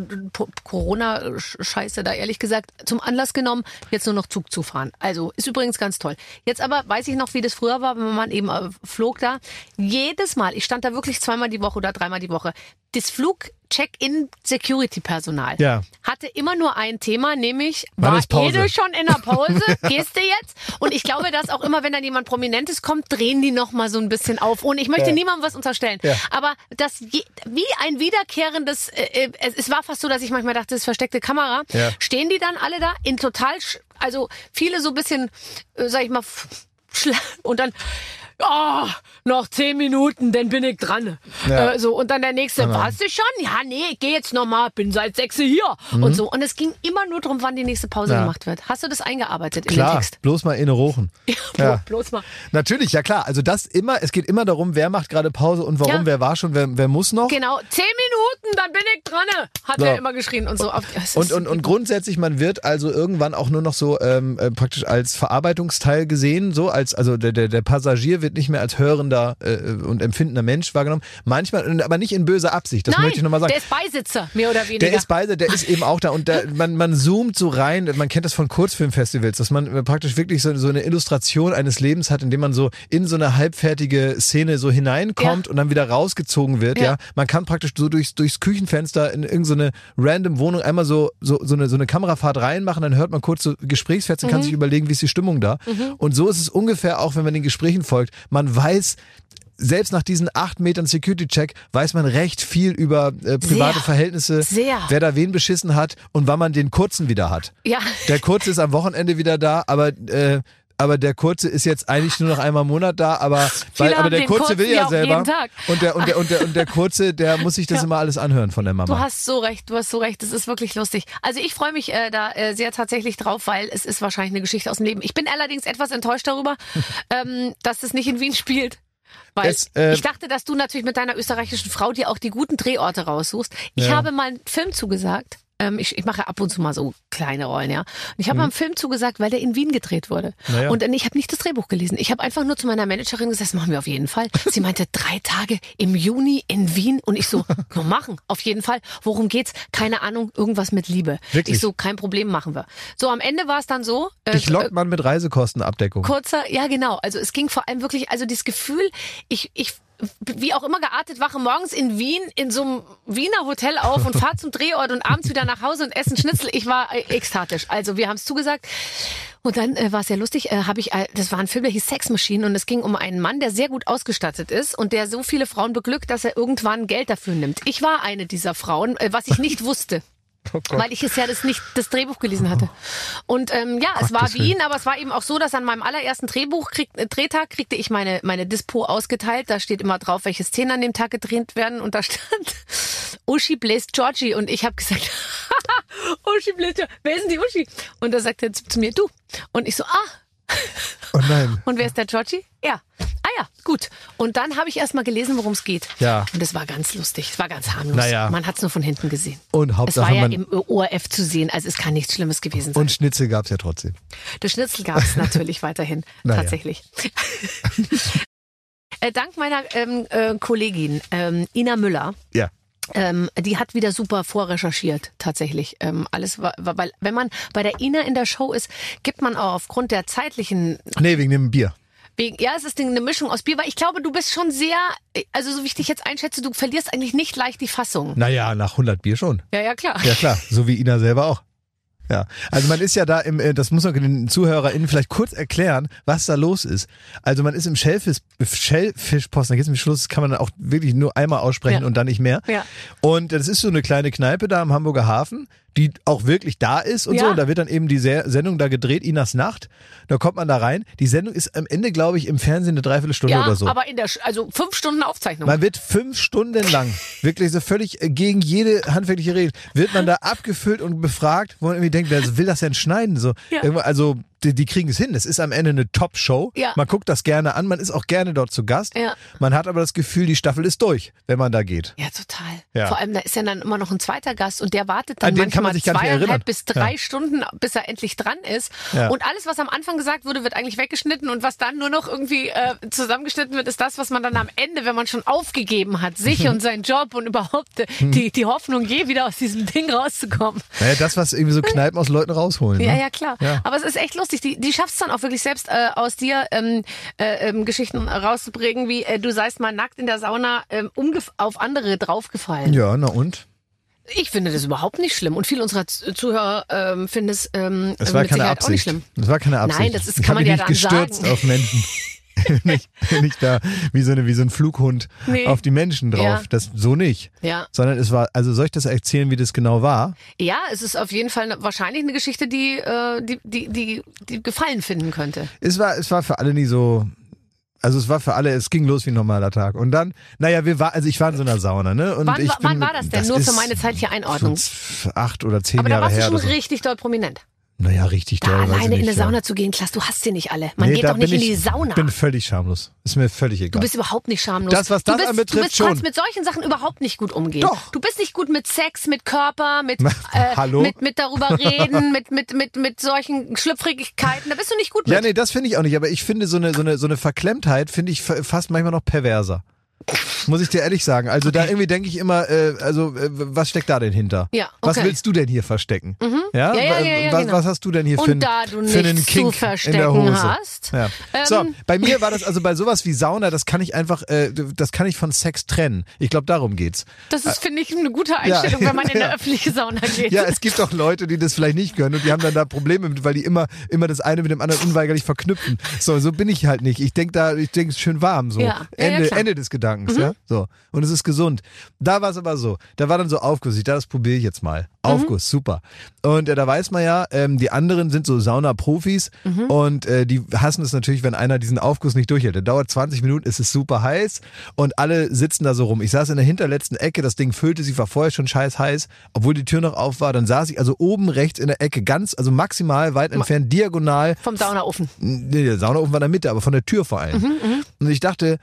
Corona-Scheiße da ehrlich gesagt zum Anlass genommen, jetzt nur noch Zug zu fahren. Also ist übrigens ganz toll. Jetzt aber weiß ich noch, wie das früher war, wenn man eben äh, flog da. Jedes Mal, ich stand da wirklich zweimal die Woche oder dreimal die Woche. Das Flug-Check-In-Security-Personal Ja. hatte immer nur ein Thema, nämlich Wann war ist Pause? Ede schon in der Pause? (laughs) Gehst du jetzt? Und ich glaube, dass auch immer, wenn dann jemand Prominentes kommt, drehen die noch mal so ein bisschen auf. Und ich möchte niemandem was unterstellen. Ja. Aber das wie ein wiederkehrendes, äh, äh, es, es war fast so, dass ich manchmal dachte, das ist versteckte Kamera. Ja. Stehen die dann alle da in total, also viele so ein bisschen, äh, sag ich mal, (laughs) und dann Oh, noch zehn Minuten, dann bin ich dran. Ja. Äh, so und dann der nächste, warst du schon? Ja, nee, ich geh jetzt noch mal, bin seit sechs hier und so. Und es ging immer nur darum, wann die nächste Pause Mhm. Ja. gemacht wird. Hast du das eingearbeitet in den Klar, Text? bloß mal inne rochen. (laughs) Ja, Ja. bloß mal. Natürlich, ja klar. Also das immer, es geht immer darum, wer macht gerade Pause und warum, wer war schon, wer, wer muss noch. Genau, zehn Minuten, dann bin ich dran, hat So. er immer geschrien und so. Und, und, und grundsätzlich, man wird also irgendwann auch nur noch so ähm, äh, praktisch als Verarbeitungsteil gesehen, so als also der, der, der Passagier wird nicht mehr als hörender äh, und empfindender Mensch wahrgenommen. Manchmal, aber nicht in böser Absicht. Das Nein, möchte ich nochmal sagen. der ist Beisitzer, mehr oder weniger. Der ist beide, der ist eben auch da und da, (laughs) man, man zoomt so rein, man kennt das von Kurzfilmfestivals, dass man praktisch wirklich so, so eine Illustration eines Lebens hat, indem man so in so eine halbfertige Szene so hineinkommt Ja. und dann wieder rausgezogen wird, ja. Ja. Man kann praktisch so durchs, durchs Küchenfenster in irgendeine random Wohnung einmal so, so, so, eine, so eine Kamerafahrt reinmachen, dann hört man kurz so Gesprächsfetzen, Mhm. kann sich überlegen, wie ist die Stimmung da. Und so ist es ungefähr auch, wenn man den Gesprächen folgt. Man weiß, selbst nach diesen acht Metern Security-Check weiß man recht viel über äh, private Sehr. Verhältnisse, Sehr. wer da wen beschissen hat und wann man den Kurzen wieder hat. Ja. Der Kurze ist am Wochenende wieder da, aber äh, aber der Kurze ist jetzt eigentlich nur noch einmal im Monat da, aber (laughs) weil, aber der Kurze will Kurzen ja selber und der und der und der und der Kurze, der muss sich das Ja. immer alles anhören von der Mama. Du hast so recht, du hast so recht. Das ist wirklich lustig. Also ich freue mich äh, da äh, sehr tatsächlich drauf, weil es ist wahrscheinlich eine Geschichte aus dem Leben. Ich bin allerdings etwas enttäuscht darüber, (laughs) ähm, dass es nicht in Wien spielt. Weil Es, äh, ich dachte, dass du natürlich mit deiner österreichischen Frau dir auch die guten Drehorte raussuchst. Ich Ja. habe mal einen Film zugesagt. Ähm, ich, ich mache ab und zu mal so kleine Rollen, ja. Und ich habe mal einen Film zugesagt, weil der in Wien gedreht wurde. Mhm. Naja. Und äh, ich habe nicht das Drehbuch gelesen. Ich habe einfach nur zu meiner Managerin gesagt, das machen wir auf jeden Fall. (laughs) Sie meinte, drei Tage im Juni in Wien. Und ich so, (laughs) wir machen, auf jeden Fall. Worum geht's? Keine Ahnung, irgendwas mit Liebe. Wirklich? Ich so, kein Problem, machen wir. So, am Ende war es dann so. äh, Dich lockt man mit Reisekostenabdeckung. kurzer, ja genau. Also es ging vor allem wirklich, also dieses Gefühl, ich, ich wie auch immer geartet, wache morgens in Wien in so einem Wiener Hotel auf und fahre zum Drehort und abends wieder nach Hause und essen Schnitzel. Ich war äh, ekstatisch. Also wir haben es zugesagt. Und dann äh, war es ja lustig, äh, habe ich, äh, das war ein Film, der hieß Sex Machine und es ging um einen Mann, der sehr gut ausgestattet ist und der so viele Frauen beglückt, dass er irgendwann Geld dafür nimmt. Ich war eine dieser Frauen, äh, was ich nicht wusste. Oh Weil ich es ja das nicht das Drehbuch gelesen hatte. Und ähm, ja, es war Willen. Wien, aber es war eben auch so, dass an meinem allerersten Drehbuch krieg, äh, Drehtag kriegte ich meine meine Dispo ausgeteilt. Da steht immer drauf, welche Szenen an dem Tag gedreht werden und da stand (laughs) Uschi bläst Georgie und ich habe gesagt, (laughs) Uschi bläst Georgie. Wer ist denn die Uschi? Und da sagt er zu, zu mir, du. Und ich so, ah. Oh nein. (laughs) Und wer ist der Georgie? Er. Ah ja, gut. Und dann habe ich erst mal gelesen, worum es geht. Ja. Und es war ganz lustig. Es war ganz harmlos. Naja. Man hat es nur von hinten gesehen. Und Es Hauptsache war ja im ORF zu sehen, also es kann nichts Schlimmes gewesen sein. Und Schnitzel gab's ja trotzdem. Das Schnitzel gab es (laughs) natürlich weiterhin, Naja. tatsächlich. (laughs) Äh, Dank meiner ähm, äh, Kollegin ähm, Ina Müller, Ja. ähm, die hat wieder super vorrecherchiert, tatsächlich. Ähm, alles, weil wenn man bei der Ina in der Show ist, gibt man auch aufgrund der zeitlichen Nee, wegen dem Bier. Ja, es ist eine Mischung aus Bier, weil ich glaube, du bist schon sehr, also so wie ich dich jetzt einschätze, du verlierst eigentlich nicht leicht die Fassung. Naja, nach 100 Bier schon. Ja, ja, klar. Ja klar, so wie Ina selber auch. Ja, also man ist ja da im, äh, das muss man den ZuhörerInnen vielleicht kurz erklären, was da los ist. Also man ist im Schellfisch, Schellfischposten, da geht's im Schluss, kann man auch wirklich nur einmal aussprechen Ja. und dann nicht mehr. Ja. Und das ist so eine kleine Kneipe da am Hamburger Hafen, die auch wirklich da ist und Ja. so. Und da wird dann eben die Se- Sendung da gedreht, Inas Nacht. Da kommt man da rein. Die Sendung ist am Ende, glaube ich, im Fernsehen eine Dreiviertelstunde Ja, oder so. aber in der, also fünf Stunden Aufzeichnung. Man wird fünf Stunden lang, wirklich so völlig äh, gegen jede handwerkliche Regel, wird man da abgefüllt und befragt, wo man irgendwie denkt, wer will das denn schneiden? So, Ja. also die, die kriegen es hin. Das ist am Ende eine Top-Show. Ja. Man guckt das gerne an, man ist auch gerne dort zu Gast. Ja. Man hat aber das Gefühl, die Staffel ist durch, wenn man da geht. Ja, total. Ja. Vor allem, da ist ja dann immer noch ein zweiter Gast und der wartet An dann man manchmal erinnern. zweieinhalb bis drei. Stunden, bis er endlich dran ist. Und alles, was am Anfang gesagt wurde, wird eigentlich weggeschnitten und was dann nur noch irgendwie äh, zusammengeschnitten wird, ist das, was man dann am Ende, wenn man schon aufgegeben hat, sich (laughs) und seinen Job und überhaupt Hm. die, die Hoffnung, je wieder aus diesem Ding rauszukommen. Naja, das, was irgendwie so (laughs) Kneipen aus Leuten rausholen. Ja, ne? ja, klar. Aber es ist echt lustig. Die, die schafft es dann auch wirklich selbst äh, aus dir ähm, äh, ähm, Geschichten rauszubringen, wie äh, du seist mal nackt in der Sauna ähm, auf andere draufgefallen. Ja, na und? Ich finde das überhaupt nicht schlimm und viele unserer Zuhörer ähm, finden es ähm, Es war mit keine Sicherheit auch nicht Absicht. schlimm. Das war keine Absicht. Nein, das ist- kann man ja nicht dann gestürzt sagen. auf Menschen. (laughs) (laughs) nicht, nicht da wie so, eine, wie so ein Flughund Nee. auf die Menschen drauf. Ja. Das so nicht. Ja. Sondern es war, also soll ich das erzählen, wie das genau war? ja, es ist auf jeden Fall wahrscheinlich eine Geschichte, die, äh, die, die, die, die Gefallen finden könnte. Es war, es war für alle nie so. Also es war für alle, es ging los wie ein normaler Tag. Und dann, naja, wir war, also ich war in so einer Sauna, ne? Und Wann, ich bin, wann war das denn? Nur für meine zeitliche Einordnung. acht oder zehn Aber da Jahre warst du her. schon richtig doll prominent. Naja, richtig Da doll. ich alleine in eine. Sauna zu gehen, Klaas, du hast sie nicht alle. Man Nee, geht doch nicht in die ich, Sauna. bin völlig schamlos. Ist mir völlig Du egal. bist überhaupt nicht schamlos. Das, was das du bist, anbetrifft, du bist, schon. kannst mit solchen Sachen überhaupt nicht gut umgehen. Doch. Du bist nicht gut mit Sex, mit Körper, mit, (laughs) äh, hallo? mit, mit darüber reden, mit, mit, mit, mit solchen Schlüpfrigkeiten. Da bist du nicht gut mit. Ja, nee, das finde ich auch nicht. Aber ich finde so eine, so eine, so eine Verklemmtheit finde ich fa- fast manchmal noch perverser. Muss ich dir ehrlich sagen. Also da irgendwie denke ich immer, äh, also äh, was steckt da denn hinter? Ja, Was okay. Mhm. willst du denn hier verstecken? Ja? Ja, ja, ja, was, genau. was hast du denn hier Und für, ein, da du für einen Kink zu in der verstecken Hose? hast, Ja. ähm, so, bei mir (laughs) war das also bei sowas wie Sauna, das kann ich einfach, äh, das kann ich von Sex trennen. Ich glaube, darum geht's. Das ist, finde ich, eine gute Einstellung, wenn man in eine (laughs) öffentliche Sauna geht. Ja, es gibt auch Leute, die das vielleicht nicht können und die haben dann da Probleme mit, weil die immer, immer das eine mit dem anderen unweigerlich verknüpfen. So, so bin ich halt nicht. Ich denke da, ich denke es ist schön warm, so. Ende. Mhm. Ende des Gedankens, ja. So. Und es ist gesund. Da war es aber so. Da war dann so Aufguss. Ich dachte, das probiere ich jetzt mal. Mhm. Aufguss, super. Und äh, da weiß man ja, ähm, die anderen sind so Sauna-Profis Mhm. und äh, die hassen es natürlich, wenn einer diesen Aufguss nicht durchhält. Der dauert 20 Minuten, es ist super heiß und alle sitzen da so rum. Ich saß in der hinterletzten Ecke, das Ding füllte sich, war vorher schon scheiß heiß, obwohl die Tür noch auf war. Dann saß ich also oben rechts in der Ecke, ganz, also maximal weit entfernt, diagonal. Vom Saunaofen. Nee, der Saunaofen war in der Mitte, aber von der Tür vor allem. Und ich dachte,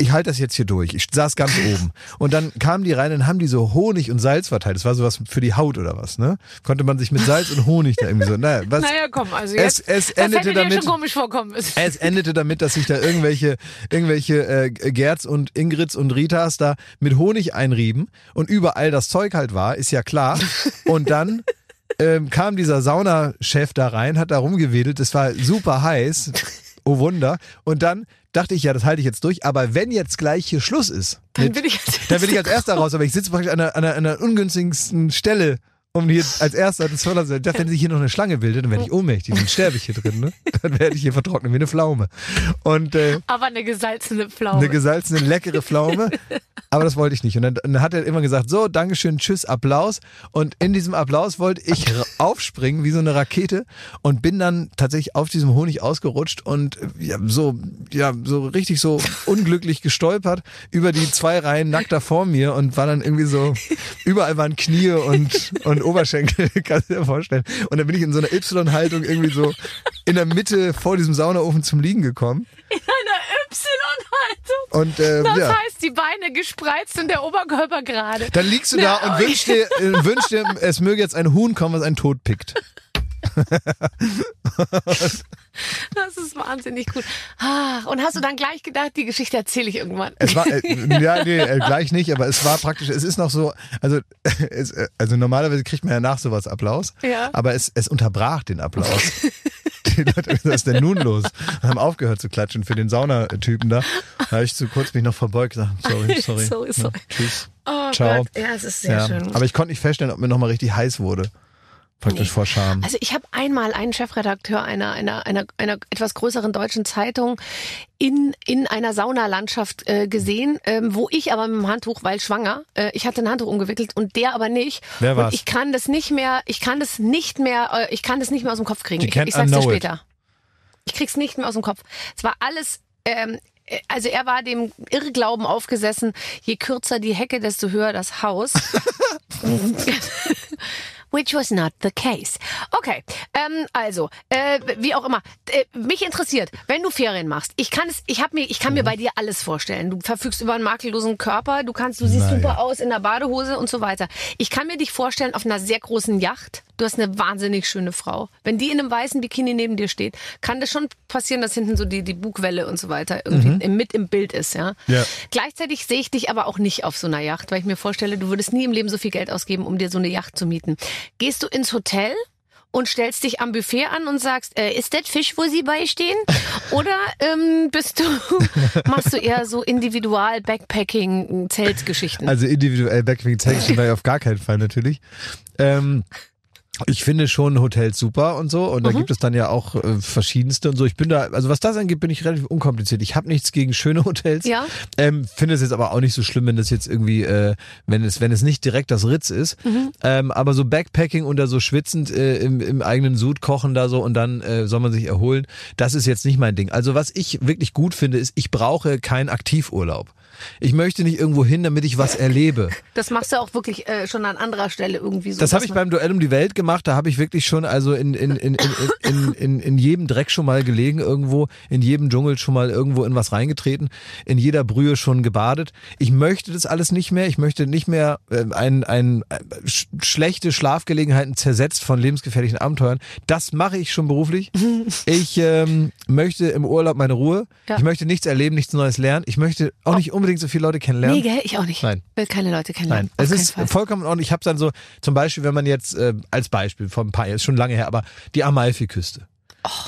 ich halte das jetzt hier durch. Ich saß ganz (laughs) oben. Und dann kamen die rein und haben die so Honig und Salz verteilt. Das war sowas für die Haut oder was, ne? Konnte man sich mit Salz und Honig da irgendwie so. Naja, (laughs) was, Naja, komm, also Es- jetzt. es das endete hätte dir damit- schon komisch vorkommen (laughs) es endete damit, dass sich da irgendwelche, irgendwelche äh, Gerds und Ingrids und Ritas da mit Honig einrieben und überall das Zeug halt war, ist ja klar. Und dann ähm, kam dieser Saunachef da rein, hat da rumgewedelt, es war super heiß. Oh Wunder. Und dann dachte ich, ja, das halte ich jetzt durch. Aber wenn jetzt gleich hier Schluss ist, Dann mit, bin ich als dann bin ich als Erste Erster raus. Aber ich sitze praktisch an der, an der, an der ungünstigsten Stelle, um hier als Erster das Förder zu dachte, wenn sich hier noch eine Schlange bildet, dann werde ich ohnmächtig, dann sterbe ich hier drin. Ne? Dann werde ich hier vertrocknen wie eine Pflaume. Und äh, Aber eine gesalzene Pflaume. eine gesalzene, leckere Pflaume. Aber das wollte ich nicht. Und dann, dann hat er immer gesagt, so, Dankeschön, tschüss, Applaus. Und in diesem Applaus wollte ich aufspringen wie so eine Rakete und bin dann tatsächlich auf diesem Honig ausgerutscht und äh, ja, so, ja, so richtig so unglücklich gestolpert über die zwei Reihen nackter vor mir und war dann irgendwie so, überall waren Knie und, und Oberschenkel, (laughs) kannst du dir vorstellen. Und dann bin ich in so einer Y-Haltung irgendwie so in der Mitte vor diesem Saunaofen zum Liegen gekommen. In einer Y-Haltung. Und äh, Das ja. heißt, die Beine gespreizt und der Oberkörper gerade. Dann liegst du da Ja, und wünschst dir, äh, wünschst dir, es möge jetzt ein Huhn kommen, was einen tot pickt. (laughs) Das ist wahnsinnig gut. Ah, und hast du dann gleich gedacht, die Geschichte erzähle ich irgendwann? Es war, äh, (laughs) ja, nee, äh, gleich nicht, aber es war praktisch, es ist noch so, also, (laughs) es, äh, also normalerweise kriegt man ja nach sowas Applaus, Ja. aber es, es unterbrach den Applaus. Die Leute, was ist denn nun los? Und haben aufgehört zu klatschen für den Saunatypen da. Da habe ich zu kurz mich noch verbeugt gesagt, sorry, sorry. Sorry, Ja, sorry. tschüss. Oh Ciao. Gott, ja, es ist sehr Ja, schön. aber ich konnte nicht feststellen, ob mir nochmal richtig heiß wurde. Praktisch Nee. vor Scham. Also ich habe einmal einen Chefredakteur einer, einer, einer, einer etwas größeren deutschen Zeitung in, in einer Saunalandschaft äh, gesehen, ähm, wo ich aber mit dem Handtuch, weil schwanger, äh, ich hatte ein Handtuch umgewickelt und der aber nicht. Wer und war's? ich kann das nicht mehr, ich kann das nicht mehr, äh, ich kann das nicht mehr aus dem Kopf kriegen. Ich, ich sag's dir unknow it. später. Ich krieg's nicht mehr aus dem Kopf. Es war alles, ähm, äh, also er war dem Irrglauben aufgesessen, je kürzer die Hecke, desto höher das Haus. (laughs) (laughs) Which was not the case. Okay, ähm, also, äh, wie auch immer. Äh, mich interessiert, wenn du Ferien machst, ich kann es, ich hab mir, ich kann Mhm. mir bei dir alles vorstellen. Du verfügst über einen makellosen Körper, du kannst, du siehst Naja. super aus in der Badehose und so weiter. Ich kann mir dich vorstellen auf einer sehr großen Yacht. Du hast eine wahnsinnig schöne Frau. Wenn die in einem weißen Bikini neben dir steht, kann das schon passieren, dass hinten so die, die Bugwelle und so weiter irgendwie im- mit im Bild ist, ja. Mhm. Ja. Gleichzeitig sehe ich dich aber auch nicht auf so einer Yacht, weil ich mir vorstelle, du würdest nie im Leben so viel Geld ausgeben, um dir so eine Yacht zu mieten. Gehst du ins Hotel und stellst dich am Buffet an und sagst, äh, ist das Fisch, wo sie beistehen? (laughs) Oder ähm, bist du, (laughs) machst du eher so individual Backpacking Zeltgeschichten? Also individuell Backwing zeige ich auf gar keinen Fall natürlich. Ähm, ich finde schon Hotels super und so und da gibt es dann ja auch äh, verschiedenste und so. Ich bin da, also was das angeht, bin ich relativ unkompliziert. Ich habe nichts gegen schöne (laughs) Hotels. Ja. Ähm, finde es jetzt aber auch nicht so schlimm, wenn das jetzt irgendwie, äh, wenn es, wenn es nicht direkt das Ritz ist. Ähm, aber so Backpacking und da so schwitzend äh, im, im eigenen Sud kochen da so und dann äh, soll man sich erholen, das ist jetzt nicht mein Ding. Also was ich wirklich gut finde, ist, ich brauche keinen Aktivurlaub. Ich möchte nicht irgendwo hin, damit ich was erlebe. Das machst du auch wirklich äh, schon an anderer Stelle irgendwie so. Das habe ich beim Duell um die Welt gemacht. Da habe ich wirklich schon also in, in, in, in, in, in, in jedem Dreck schon mal gelegen irgendwo, in jedem Dschungel schon mal irgendwo in was reingetreten, in jeder Brühe schon gebadet. Ich möchte das alles nicht mehr. Ich möchte nicht mehr äh, ein, ein, äh, sch schlechte Schlafgelegenheiten zersetzt von lebensgefährlichen Abenteuern. Das mache ich schon beruflich. (laughs) Ich ähm, möchte im Urlaub meine Ruhe. Ja. Ich möchte nichts erleben, nichts Neues lernen. Ich möchte auch nicht unbedingt so viele Leute kennenlernen. Nee, gell? Ich auch nicht. Nein. Will keine Leute kennenlernen. Nein, es Auf ist Fall. vollkommen ordentlich. Ich habe dann so, zum Beispiel, wenn man jetzt, äh, als Beispiel vor ein paar Jahren, ist schon lange her, aber die Amalfiküste.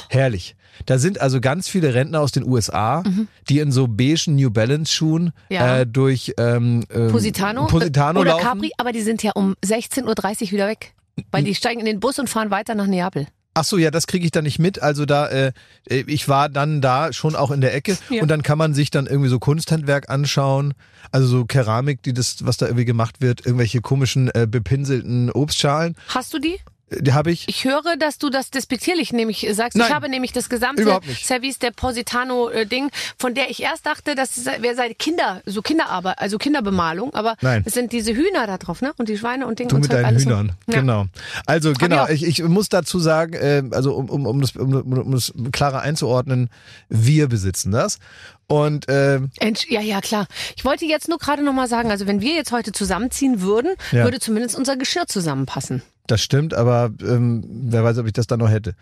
Herrlich. Da sind also ganz viele Rentner aus den USA, die in so beigen New Balance Schuhen Mhm. Ja. äh, durch ähm, ähm, Positano, Positano oder laufen. Capri, aber die sind ja um 16.30 Uhr wieder weg. Weil die steigen in den Bus und fahren weiter nach Neapel. Ach so, ja, das kriege ich dann nicht mit. Also da, äh, ich war dann da schon auch in der Ecke Ja. und dann kann man sich dann irgendwie so Kunsthandwerk anschauen, also so Keramik, die das, was da irgendwie gemacht wird, irgendwelche komischen äh, bepinselten Obstschalen, Hast du die? Äh, habe ich. Ich höre, dass du das despektierlich nämlich sagst. Nein. Ich habe nämlich das gesamte. Service der Positano-Ding, von der ich erst dachte, das wäre seine Kinder, so Kinderarbeit, also Kinderbemalung, aber Nein. es sind diese Hühner da drauf, ne? Und die Schweine und Ding Du und mit deinen. Hühnern, Ja. genau. Also genau, ich ich, muss dazu sagen, äh, also um, um, um, das, um, um, das klarer einzuordnen, wir besitzen das. Und äh, Entsch- Ja, ja, klar. Ich wollte jetzt nur gerade noch mal sagen, also wenn wir jetzt heute zusammenziehen würden, Ja. würde zumindest unser Geschirr zusammenpassen. Das stimmt, aber ähm, wer weiß, ob ich das dann noch hätte.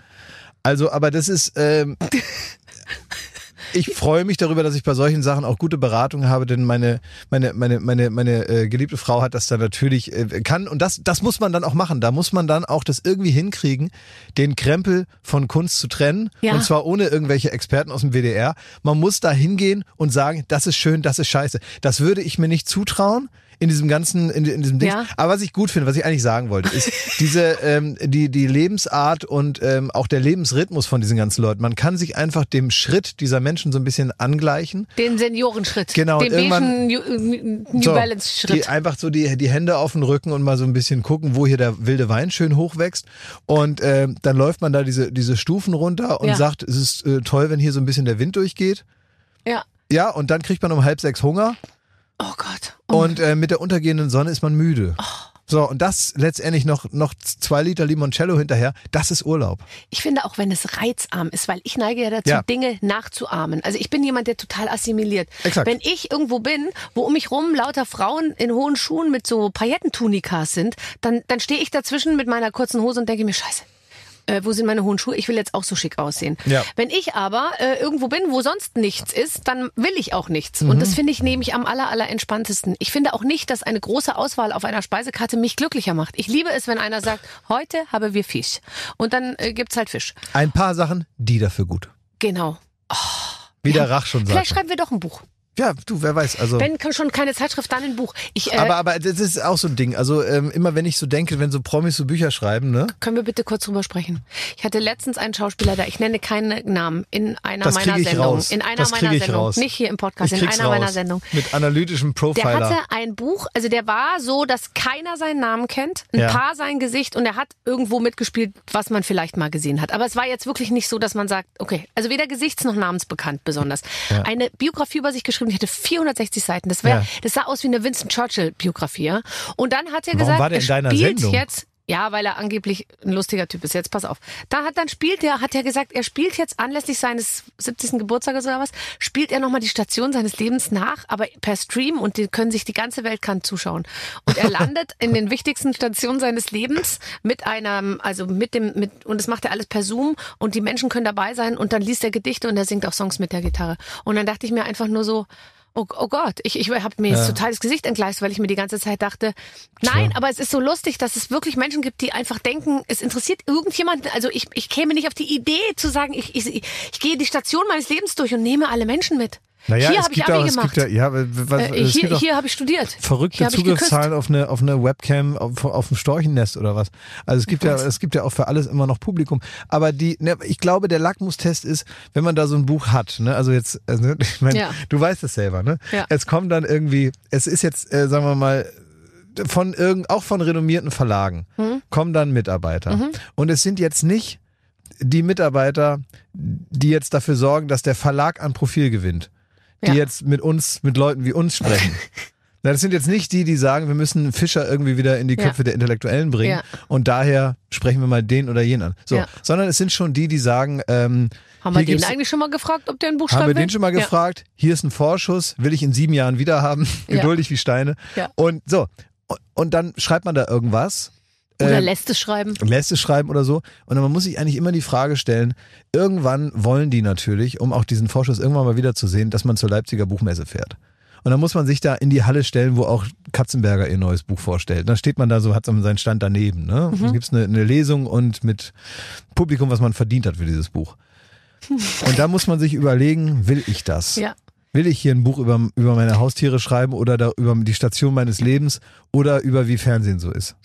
Also, aber das ist, ähm, (laughs) ich freue mich darüber, dass ich bei solchen Sachen auch gute Beratung habe, denn meine meine meine meine meine äh, geliebte Frau hat das dann natürlich äh, kann und das das muss man dann auch machen. Da muss man dann auch das irgendwie hinkriegen, den Krempel von Kunst zu trennen Ja. und zwar ohne irgendwelche Experten aus dem WDR. Man muss da hingehen und sagen, das ist schön, das ist scheiße. Das würde ich mir nicht zutrauen. In diesem ganzen, in, in diesem Ding. Ja. Aber was ich gut finde, was ich eigentlich sagen wollte, ist diese, (laughs) ähm, die, die Lebensart und ähm, auch der Lebensrhythmus von diesen ganzen Leuten. Man kann sich einfach dem Schritt dieser Menschen so ein bisschen angleichen. Den Seniorenschritt. Genau, Den irgendwann- beigen New, New So, Balance Die Schritt. einfach so die, die Hände auf den Rücken und mal so ein bisschen gucken, wo hier der wilde Wein schön hochwächst. Und ähm, dann läuft man da diese, diese Stufen runter und Ja. sagt, es ist äh, toll, wenn hier so ein bisschen der Wind durchgeht. Ja. Ja, und dann kriegt man um halb sechs Hunger Oh Gott. und äh, mit der untergehenden Sonne ist man müde. Oh. So, und das letztendlich noch, noch zwei Liter Limoncello hinterher, das ist Urlaub. Ich finde auch, wenn es reizarm ist, weil ich neige ja dazu, Ja. Dinge nachzuahmen. Also ich bin jemand, der total assimiliert. Exakt. Wenn ich irgendwo bin, wo um mich rum lauter Frauen in hohen Schuhen mit so Paillettentunikas sind, dann, dann stehe ich dazwischen mit meiner kurzen Hose und denke mir, scheiße. Äh, wo sind meine hohen Schuhe? Ich will jetzt auch so schick aussehen. Ja. Wenn ich aber äh, irgendwo bin, wo sonst nichts ist, dann will ich auch nichts. Mhm. Und das finde ich nämlich am aller, aller entspanntesten. Ich finde auch nicht, dass eine große Auswahl auf einer Speisekarte mich glücklicher macht. Ich liebe es, wenn einer sagt, heute haben wir Fisch. Und dann äh, gibt's halt Fisch. Ein paar Sachen, die dafür gut. Genau. Wie der Rach schon Vielleicht sagt. schreiben wir doch ein Buch. Ja, du, wer weiß. Also. Wenn schon keine Zeitschrift, dann ein Buch. Ich, äh, aber, aber das ist auch so ein Ding. Also ähm, immer wenn ich so denke, wenn so Promis so Bücher schreiben, ne? können wir bitte kurz drüber sprechen? Ich hatte letztens einen Schauspieler da, ich nenne keine Namen, in einer Das meiner Sendungen. In einer Das meiner Sendungen. raus. Nicht hier im Podcast, in einer raus. meiner Sendungen. Mit analytischem Der Profiler. hatte ein Buch, also der war so, dass keiner seinen Namen kennt, ein Ja. paar sein Gesicht und er hat irgendwo mitgespielt, was man vielleicht mal gesehen hat. Aber es war jetzt wirklich nicht so, dass man sagt, okay, also weder gesichts- noch namensbekannt besonders. Eine Biografie über sich geschrieben, die hatte 460 Seiten. Das, wär, Ja. das sah aus wie eine Winston Churchill-Biografie. Und dann hat er Warum gesagt, war der er in deiner spielt Sendung? jetzt ja, weil er angeblich ein lustiger Typ ist. Jetzt pass auf. Da hat dann spielt er, hat er gesagt, er spielt jetzt anlässlich seines 70. Geburtstages oder was, spielt er nochmal die Station seines Lebens nach, aber per Stream und die können sich die ganze Welt kann zuschauen. Und er (laughs) landet in den wichtigsten Stationen seines Lebens mit einem, also mit dem, mit, und das macht er alles per Zoom und die Menschen können dabei sein und dann liest er Gedichte und er singt auch Songs mit der Gitarre. Und dann dachte ich mir einfach nur so, Oh, oh Gott, ich, ich habe mir jetzt total das Gesicht entgleist, weil ich mir die ganze Zeit dachte, nein, aber es ist so lustig, dass es wirklich Menschen gibt, die einfach denken, es interessiert irgendjemanden. Also ich, ich käme nicht auf die Idee zu sagen, ich, ich, ich gehe die Station meines Lebens durch und nehme alle Menschen mit. Naja, hier es habe ich gibt Abi gemacht. gibt ja, ja, was, äh, hier hier habe ich studiert. verrückte. Zugriffszahlen auf eine, auf eine Webcam auf, auf dem Storchennest oder was. Also es gibt ja, es gibt ja auch für alles immer noch Publikum. Aber die, ne, ich glaube, der Lackmustest ist, wenn man da so ein Buch hat, ne, also jetzt, also, (laughs) ich meine, Ja. du weißt es selber, ne? Ja. Es kommt dann irgendwie, es ist jetzt, äh, sagen wir mal, von irgend, auch von renommierten Verlagen Mhm. kommen dann Mitarbeiter. Und es sind jetzt nicht die Mitarbeiter, die jetzt dafür sorgen, dass der Verlag an Profil gewinnt. Die Ja. jetzt mit uns, mit Leuten wie uns sprechen. (laughs) Na, das sind jetzt nicht die, die sagen, wir müssen Fischer irgendwie wieder in die Ja. Köpfe der Intellektuellen bringen Ja. und daher sprechen wir mal den oder jenen an. So, Ja. sondern es sind schon die, die sagen, ähm, Haben wir den eigentlich schon mal gefragt, ob der ein Buch haben schreiben wir will? den schon mal Ja. gefragt? Hier ist ein Vorschuss, will ich in sieben Jahren wieder haben, (laughs) Ja. geduldig wie Steine. Ja. Und so, und, und dann schreibt man da irgendwas. Oder äh, lässt es schreiben. lässt es schreiben oder so. Und dann muss sich eigentlich immer die Frage stellen, irgendwann wollen die natürlich, um auch diesen Vorschuss irgendwann mal wieder zu sehen, dass man zur Leipziger Buchmesse fährt. Und dann muss man sich da in die Halle stellen, wo auch Katzenberger ihr neues Buch vorstellt. Dann steht man da so, hat seinen Stand daneben. Ne? Dann gibt's eine, eine Lesung und mit Publikum, was man verdient hat für dieses Buch. (laughs) Und da muss man sich überlegen, will ich das? Ja. Will ich hier ein Buch über, über meine Haustiere schreiben oder da, über die Station meines Lebens oder über wie Fernsehen so ist?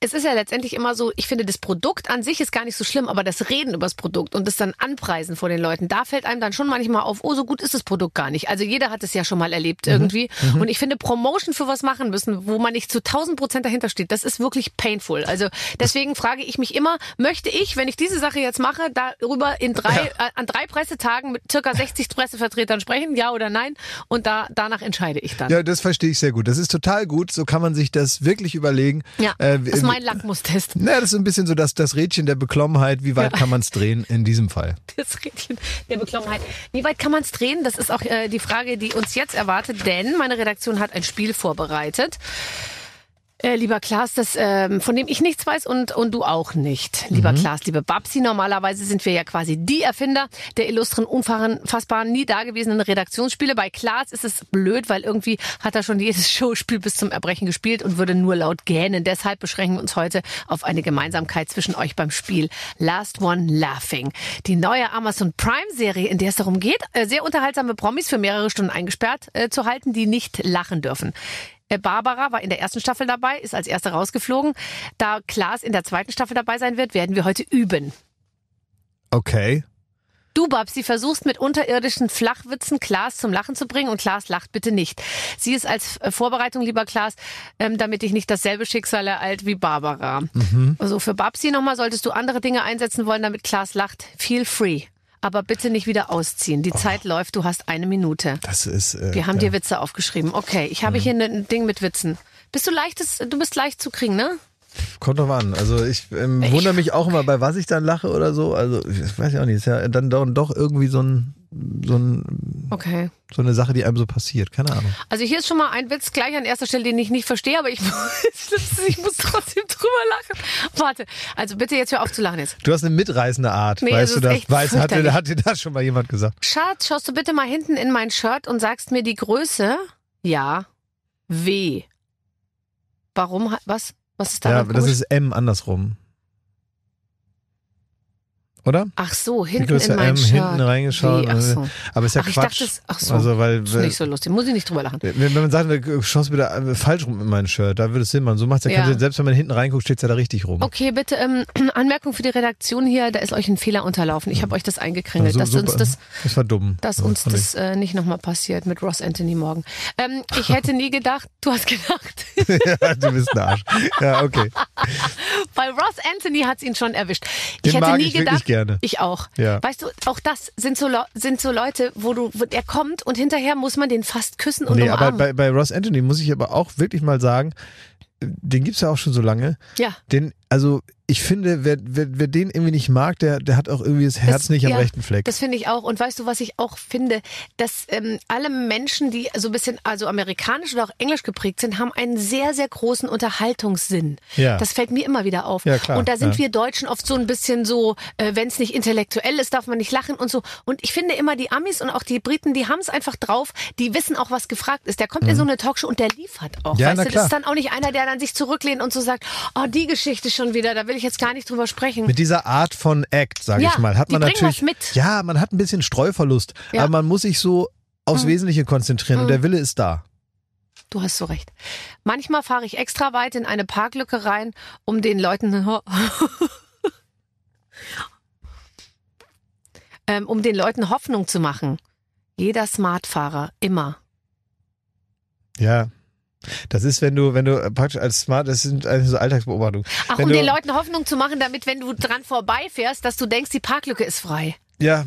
Es ist ja letztendlich immer so, ich finde, das Produkt an sich ist gar nicht so schlimm, aber das Reden über das Produkt und das dann Anpreisen vor den Leuten, da fällt einem dann schon manchmal auf, oh, so gut ist das Produkt gar nicht. Also jeder hat es ja schon mal erlebt irgendwie. Und ich finde, Promotion für was machen müssen, wo man nicht zu 1000 Prozent dahinter steht, das ist wirklich painful. Also deswegen frage ich mich immer, möchte ich, wenn ich diese Sache jetzt mache, darüber in drei, äh, an drei Pressetagen mit circa 60 Pressevertretern sprechen, ja oder nein? Und da, danach entscheide ich dann. Ja, das verstehe ich sehr gut. Das ist total gut. So kann man sich das wirklich überlegen. Ja, Äh, mein Lackmustest. na, das ist ein bisschen so das, das Rädchen der Beklommenheit. Wie weit Ja. kann man es drehen in diesem Fall? (laughs) Das Rädchen der Beklommenheit. Wie weit kann man es drehen? Das ist auch äh, die Frage, die uns jetzt erwartet, denn meine Redaktion hat ein Spiel vorbereitet. Äh, lieber Klaas, das, ähm, von dem ich nichts weiß und, und du auch nicht. Lieber Klaas, liebe Babsi, normalerweise sind wir ja quasi die Erfinder der illustren, unfassbaren, nie dagewesenen Redaktionsspiele. Bei Klaas ist es blöd, weil irgendwie hat er schon jedes (laughs) Showspiel bis zum Erbrechen gespielt und würde nur laut gähnen. Deshalb beschränken wir uns heute auf eine Gemeinsamkeit zwischen euch beim Spiel. Last One Laughing. Die neue Amazon Prime-Serie, in der es darum geht, äh, sehr unterhaltsame Promis für mehrere Stunden eingesperrt äh, zu halten, die nicht lachen dürfen. Barbara war in der ersten Staffel dabei, ist als erste rausgeflogen. Da Klaas in der zweiten Staffel dabei sein wird, werden wir heute üben. Okay. Du, Babsi, versuchst mit unterirdischen Flachwitzen Klaas zum Lachen zu bringen und Klaas lacht bitte nicht. Sie ist als äh, Vorbereitung, lieber Klaas, ähm, damit ich nicht dasselbe Schicksal ereilt wie Barbara. Also für Babsi nochmal, solltest du andere Dinge einsetzen wollen, damit Klaas lacht, feel free. Aber bitte nicht wieder ausziehen. Die Zeit läuft, du hast eine Minute. Das ist. Äh, Wir haben ja. dir Witze aufgeschrieben. Okay, ich habe hier ein Ding mit Witzen. Bist du leichtes, du bist leicht zu kriegen, ne? Kommt drauf an. Also ich ähm, wundere mich auch immer, bei was ich dann lache oder so. Also ich weiß ja auch nicht. Ist ja dann doch, doch irgendwie so ein, so ein Okay. so eine Sache, die einem so passiert. Keine Ahnung. Also hier ist schon mal ein Witz gleich an erster Stelle, den ich nicht verstehe, aber ich, (laughs) ich muss trotzdem drüber lachen. Warte, also bitte jetzt hör auf zu lachen jetzt. Du hast eine mitreißende Art, Nee, weißt du das? Weißt, hat, dir, hat dir das schon mal jemand gesagt? Schatz, schaust du bitte mal hinten in mein Shirt und sagst mir die Größe? Ja. W. Warum? Was? Was ist da Ja, das ist M andersrum. Oder? Ach so, hinten in mein M, Shirt. hinten reingeschaut. W. Ach so. Aber ist ja Ach, ich Quatsch. dachte, es- ach so. Also, weil, Das ist nicht so lustig. Muss ich nicht drüber lachen. wenn, man sagt, du schaust wieder äh, falsch rum in mein Shirt, da würde es Sinn machen. So macht's ja, Ja. Selbst wenn man hinten reinguckt, steht's ja da richtig rum. Okay, bitte ähm, (clears throat) Anmerkung für die Redaktion hier. Da ist euch ein Fehler unterlaufen. Ich habe euch das eingekringelt, Also, dass uns das das war dumm. dass uns fand das äh, nicht nochmal passiert mit Ross Anthony morgen. Ähm, ich (laughs) hätte nie gedacht, du hast gedacht, (laughs) ja, du bist ein Arsch. Ja, okay. (laughs) weil Ross Anthony hat's ihn schon erwischt. Den ich hätte nie ich gedacht, gerne. ich auch. Ja. Weißt du, auch das sind so, sind so Leute, wo du, wo der kommt und hinterher muss man den fast küssen und Nee, aber umarmen. bei, bei Ross Anthony muss ich aber auch wirklich mal sagen, den gibt's ja auch schon so lange. ja. Den, also ich finde, wer, wer, wer den irgendwie nicht mag, der, der hat auch irgendwie das Herz Das- nicht am ja, rechten Fleck. Das finde ich auch. Und weißt du, was ich auch finde? Dass ähm, alle Menschen, die so ein bisschen also amerikanisch oder auch englisch geprägt sind, haben einen sehr, sehr großen Unterhaltungssinn. Ja. Das fällt mir immer wieder auf. Ja, klar, und da sind ja. wir Deutschen oft so ein bisschen so, äh, wenn es nicht intellektuell ist, darf man nicht lachen und so. Und ich finde immer, die Amis und auch die Briten, die haben es einfach drauf, die wissen auch, was gefragt ist. Der kommt in so eine Talkshow und der liefert auch. Mhm. Ja, weißt na du, klar. das ist dann auch nicht einer, der dann sich zurücklehnt und so sagt, oh, die Geschichte schon wieder, da will ich jetzt gar nicht drüber sprechen. Mit dieser Art von Act, sage Ja, ich mal, hat man natürlich. was mit. Ja, man hat ein bisschen Streuverlust, Ja. aber man muss sich so aufs Mhm. Wesentliche konzentrieren und der Wille ist da. Du hast so recht. Manchmal fahre ich extra weit in eine Parklücke rein, um den Leuten (laughs) ähm, um den Leuten Hoffnung zu machen. Jeder Smartfahrer immer. Ja. Das ist, wenn du, wenn du praktisch als Smart, das sind so Alltagsbeobachtungen. Ach, Wenn um du- den Leuten Hoffnung zu machen, damit, wenn du dran vorbeifährst, dass du denkst, die Parklücke ist frei. Ja,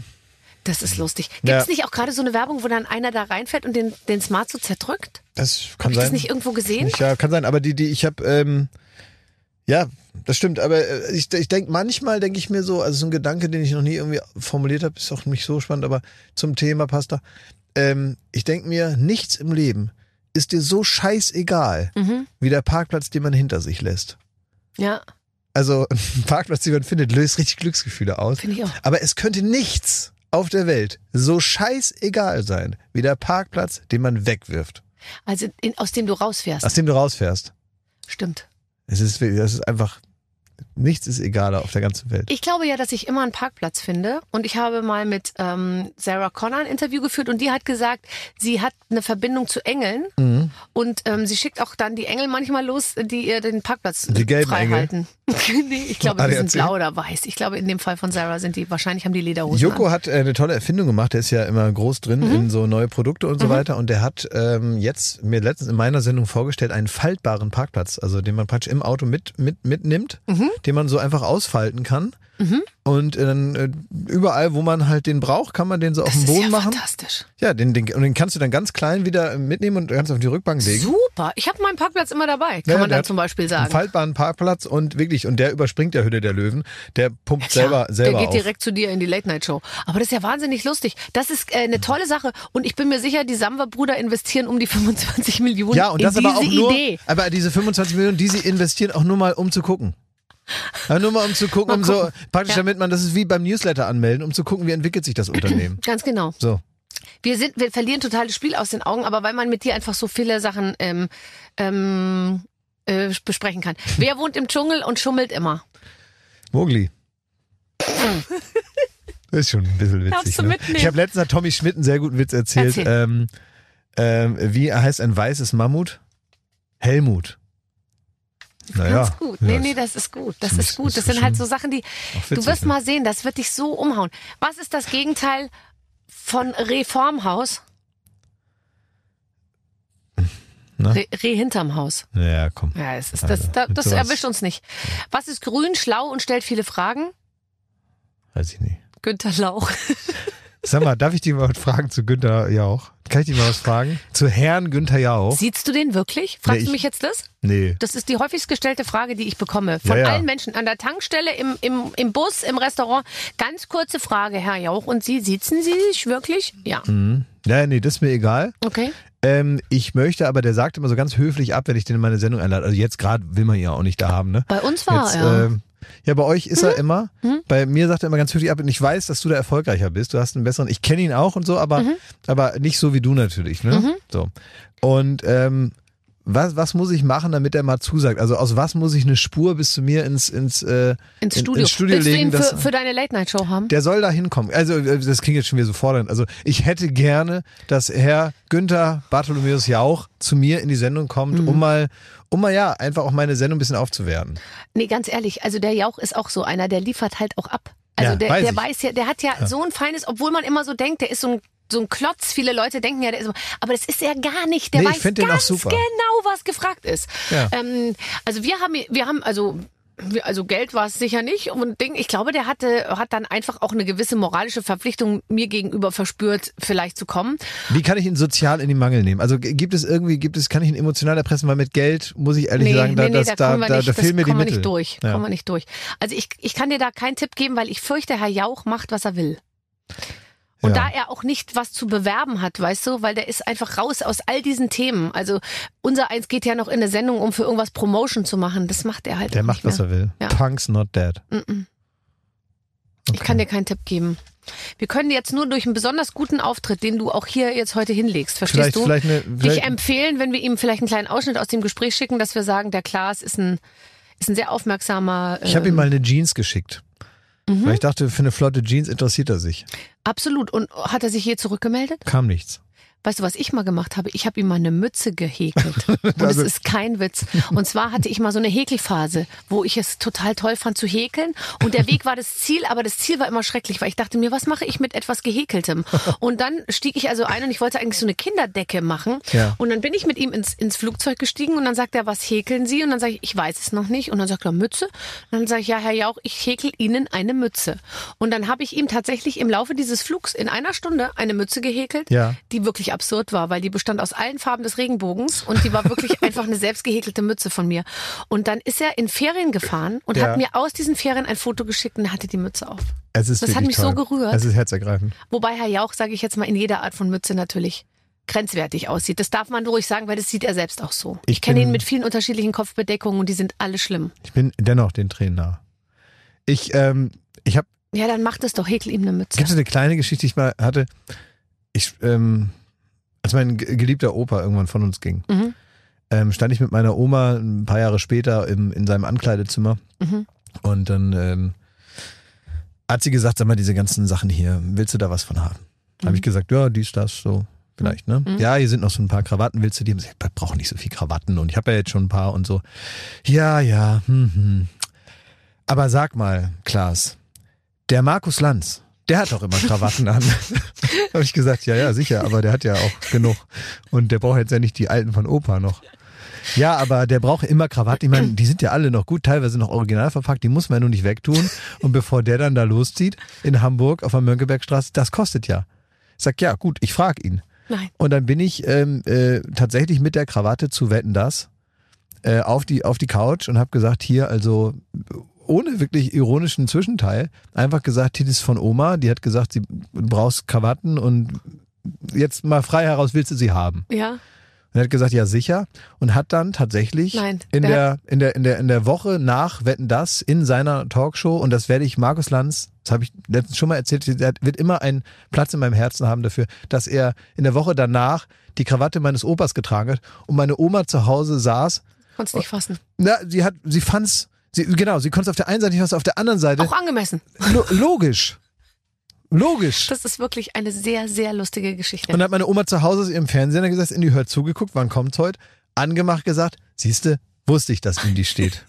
Das ist lustig. Gibt Ja. es nicht auch gerade so eine Werbung, wo dann einer da reinfährt und den, den Smart so zerdrückt? das kann ich sein. das nicht irgendwo gesehen? Nicht, ja, kann sein, aber die, die, ich habe, ähm, ja, das stimmt, aber äh, ich, ich denke, manchmal denke ich mir so, also so ein Gedanke, den ich noch nie irgendwie formuliert habe, ist auch nicht so spannend, aber zum Thema Pasta. Ähm, ich denke mir, nichts im Leben ist dir so scheißegal, Mhm. wie der Parkplatz, den man hinter sich lässt. Ja, Also (laughs) ein Parkplatz, den man findet, löst richtig Glücksgefühle aus. finde ich auch. Aber es könnte nichts auf der Welt so scheißegal sein, wie der Parkplatz, den man wegwirft, Also in, aus dem du rausfährst. aus dem du rausfährst. Stimmt. Es ist, es ist einfach, nichts ist egaler auf der ganzen Welt. Ich glaube ja, dass ich immer einen Parkplatz finde. Und ich habe mal mit ähm, Sarah Connor ein Interview geführt und die hat gesagt, sie hat eine Verbindung zu Engeln Mhm. und ähm, sie schickt auch dann die Engel manchmal los, die ihr den Parkplatz Die gelben frei Engel? halten. (laughs) nee, ich glaube, die sind ADAC? blau oder weiß. Ich glaube, in dem Fall von Sarah sind die, wahrscheinlich haben die Lederhosen Joko an. hat äh, eine tolle Erfindung gemacht, der ist ja immer groß drin Mhm. in so neue Produkte und so weiter und der hat ähm, jetzt mir letztens in meiner Sendung vorgestellt einen faltbaren Parkplatz, also den man praktisch im Auto mit, mit mitnimmt, Mhm. Den man so einfach ausfalten kann Und äh, dann äh, überall, wo man halt den braucht, kann man den so auf Das den ist Boden ja machen. fantastisch. Ja, den, den, und den kannst du dann ganz klein wieder mitnehmen und kannst auf die Rückbank legen. Super. Ich habe meinen Parkplatz immer dabei, kann Ja, man dann hat zum Beispiel Einen sagen. faltbaren Parkplatz und wirklich, und der überspringt der Hütte der Löwen. Der pumpt selber, Tja, selber Der geht auf. direkt zu dir in die Late-Night-Show. Aber das ist ja wahnsinnig lustig. Das ist äh, eine tolle Sache. Und ich bin mir sicher, die Samwer-Brüder investieren um die (laughs) 25 Millionen Ja, und das aber auch nur, Idee. aber diese 25 Millionen, die sie investieren, auch nur mal um zu gucken. Ja, nur mal um zu gucken, um so, gucken. praktisch Ja. damit man, das ist wie beim Newsletter anmelden, um zu gucken, wie entwickelt sich das (clears throat) Unternehmen. Ganz genau. So. Wir sind, wir verlieren total das Spiel aus den Augen, aber weil man mit dir einfach so viele Sachen ähm, ähm, äh, besprechen kann. (laughs) Wer wohnt im Dschungel und schummelt immer? Mogli. (laughs) Ist schon ein bisschen witzig. du Ne? Ich habe letztens Tommy Schmidt einen sehr guten Witz erzählt. Erzähl. Ähm, ähm, wie heißt ein weißes Mammut? Helmut. Naja. Ganz gut. Nee, nee, das ist gut. Das ist- gut. Das sind halt so Sachen, die du wirst mal sehen, das wird dich so umhauen. Was ist das Gegenteil von Reformhaus? Na? Re, Reh hinterm Haus. Ja, komm. Ja, es ist, das, das, das erwischt uns nicht. Was ist grün, schlau und stellt viele Fragen? Weiß ich nicht. Günter Lauch. Sag mal, darf ich dich mal fragen zu Günther Jauch? Kann ich dich mal was fragen? Zu Herrn Günther Jauch? Siehst du den wirklich? Fragst Nee, du ich- mich jetzt das? Nee. Das ist die häufigst gestellte Frage, die ich bekomme. Von Ja, ja. allen Menschen an der Tankstelle, im, im, im Bus, im Restaurant. Ganz kurze Frage, Herr Jauch. Und Sie, sitzen Sie sich wirklich? Ja. Hm. Ja, nee, das ist mir egal. Okay. Ähm, ich möchte, aber der sagt immer so ganz höflich ab, wenn ich den in meine Sendung einlade. Also jetzt gerade will man ihn ja auch nicht da haben, ne? Bei uns war Jetzt, er. ähm, ja, bei euch ist er immer. Bei mir sagt er immer ganz höflich ab. Und ich weiß, dass du da erfolgreicher bist. Du hast einen besseren. Ich kenne ihn auch und so, aber, aber nicht so wie du natürlich. Ne? So. Und ähm, was, was muss ich machen, damit er mal zusagt? Also aus was muss ich eine Spur bis zu mir ins, ins, äh, ins in- Studio. ins Studio Willst legen? du ihn für, für deine Late-Night-Show haben? der soll da hinkommen. Also, äh, das klingt jetzt schon wieder so fordernd. Also, ich hätte gerne, dass Herr Günther Bartholomäus Jauch zu mir in die Sendung kommt, Mhm. um mal, um mal ja, einfach auch meine Sendung ein bisschen aufzuwerten. Nee, ganz ehrlich, also der Jauch ist auch so einer, der liefert halt auch ab. Also Ja, der, weiß der weiß ja, der hat ja, so ein feines, obwohl man immer so denkt, der ist so ein so ein Klotz. Viele Leute denken ja, der ist so, aber das ist er gar nicht. Der Nee, ich weiß den ganz genau, was gefragt ist. Ja. Ähm, also wir haben, wir haben, also also Geld war es sicher nicht und Ding, ich glaube, der hatte hat dann einfach auch eine gewisse moralische Verpflichtung mir gegenüber verspürt, vielleicht zu kommen. Wie kann ich ihn sozial in die Mangel nehmen? Also, gibt es irgendwie, gibt es, kann ich ihn emotional erpressen, weil mit Geld, muss ich ehrlich nee, sagen, da, nee, nee, das, da, da, nicht, da fehlen mir die Mittel. nicht durch. Ja. Kommen wir nicht durch. Also ich, ich kann dir da keinen Tipp geben, weil ich fürchte, Herr Jauch macht, was er will. Und Ja. da er auch nicht was zu bewerben hat, weißt du, weil der ist einfach raus aus all diesen Themen. Also unser Eins geht ja noch in eine Sendung, um für irgendwas Promotion zu machen. Das macht er halt Der macht, was er will. Ja. Punk's not dead. Mm-mm. Okay. Ich kann dir keinen Tipp geben. Wir können jetzt nur durch einen besonders guten Auftritt, den du auch hier jetzt heute hinlegst, verstehst Vielleicht, du? vielleicht eine, dich vielleicht, empfehlen, wenn wir ihm vielleicht einen kleinen Ausschnitt aus dem Gespräch schicken, dass wir sagen, der Klaas ist ein, ist ein sehr aufmerksamer. ich habe ihm ähm, mal eine Jeans geschickt. Mhm. Weil ich dachte, für eine flotte Jeans interessiert er sich. Absolut. Und hat er sich je zurückgemeldet? Kam nichts. Weißt du, was ich mal gemacht habe? Ich habe ihm mal eine Mütze gehäkelt. (laughs) Und Also- es ist kein Witz. Und zwar hatte ich mal so eine Häkelphase, wo ich es total toll fand zu häkeln. Und der Weg war das Ziel, aber das Ziel war immer schrecklich, weil ich dachte mir, was mache ich mit etwas Gehäkeltem? Und dann stieg ich also ein und ich wollte eigentlich so eine Kinderdecke machen. Ja. Und dann bin ich mit ihm ins, ins Flugzeug gestiegen und dann sagt er, was häkeln Sie? Und dann sage ich, ich weiß es noch nicht. Und dann sagt er, Mütze. Und dann sage ich, ja, Herr Jauch, ich häkel Ihnen eine Mütze. Und dann habe ich ihm tatsächlich im Laufe dieses Flugs in einer Stunde eine Mütze gehäkelt Ja. die wirklich absurd war, weil die bestand aus allen Farben des Regenbogens und die war wirklich (laughs) einfach eine selbst gehäkelte Mütze von mir. Und dann ist er in Ferien gefahren und Ja. hat mir aus diesen Ferien ein Foto geschickt und er hatte die Mütze auf. Es ist Das hat mich so toll. gerührt. Es ist herzergreifend. Wobei Herr Jauch, sage ich jetzt mal, in jeder Art von Mütze natürlich grenzwertig aussieht. Das darf man ruhig sagen, weil das sieht er selbst auch so. Ich, Ich kenne ihn mit vielen unterschiedlichen Kopfbedeckungen und die sind alle schlimm. Ich bin dennoch den Tränen nah. Ich, ähm, ich habe Ja, dann macht es doch, häkel ihm eine Mütze. Gibt es eine kleine Geschichte, die ich mal hatte? Ich, ähm, als mein ge- geliebter Opa irgendwann von uns ging, Mhm. ähm, stand ich mit meiner Oma ein paar Jahre später im, in seinem Ankleidezimmer Mhm. und dann ähm, hat sie gesagt, sag mal, diese ganzen Sachen hier, willst du da was von haben? Habe Mhm. ich gesagt, ja, dies, das, so. Vielleicht, ne? Mhm. Ja, hier sind noch so ein paar Krawatten, willst du die? Ich brauche nicht so viel Krawatten und ich habe ja jetzt schon ein paar und so. Ja, ja, hm, hm. Aber sag mal, Klaas, der Markus Lanz, der hat doch immer Krawatten an. (laughs) habe ich gesagt, ja, ja, sicher, aber der hat ja auch genug. Und der braucht jetzt ja nicht die alten von Opa noch. Ja, aber der braucht immer Krawatte. Ich meine, die sind ja alle noch gut, teilweise noch original verpackt, die muss man ja nur nicht wegtun. Und bevor der dann da loszieht in Hamburg auf der Mönckebergstraße, das kostet ja. Ich sag, ja, gut, ich frage ihn. Nein. Und dann bin ich ähm, äh, tatsächlich mit der Krawatte zu Wetten das äh, auf die auf die Couch und habe gesagt, hier also ohne wirklich ironischen Zwischenteil einfach gesagt, ist von Oma. Die hat gesagt, sie brauchst Krawatten und jetzt mal frei heraus willst du sie haben. Ja. Und er hat gesagt, ja sicher. Und hat dann tatsächlich Nein, in der in der, in der, in der Woche nach Wetten das in seiner Talkshow, und das werde ich Markus Lanz, das habe ich letztens schon mal erzählt, der wird immer einen Platz in meinem Herzen haben dafür, dass er in der Woche danach die Krawatte meines Opas getragen hat und meine Oma zu Hause saß. Konntest nicht fassen. Na, sie hat, sie fand's, sie, genau, sie konnte es auf der einen Seite nicht fassen, auf der anderen Seite. Auch angemessen. Lo logisch. Logisch. Das ist wirklich eine sehr, sehr lustige Geschichte. Und dann hat meine Oma zu Hause aus ihrem Fernseher gesessen, in die Hör zugeguckt, wann kommt's heute? Angemacht gesagt, siehste, wusste ich, dass die steht.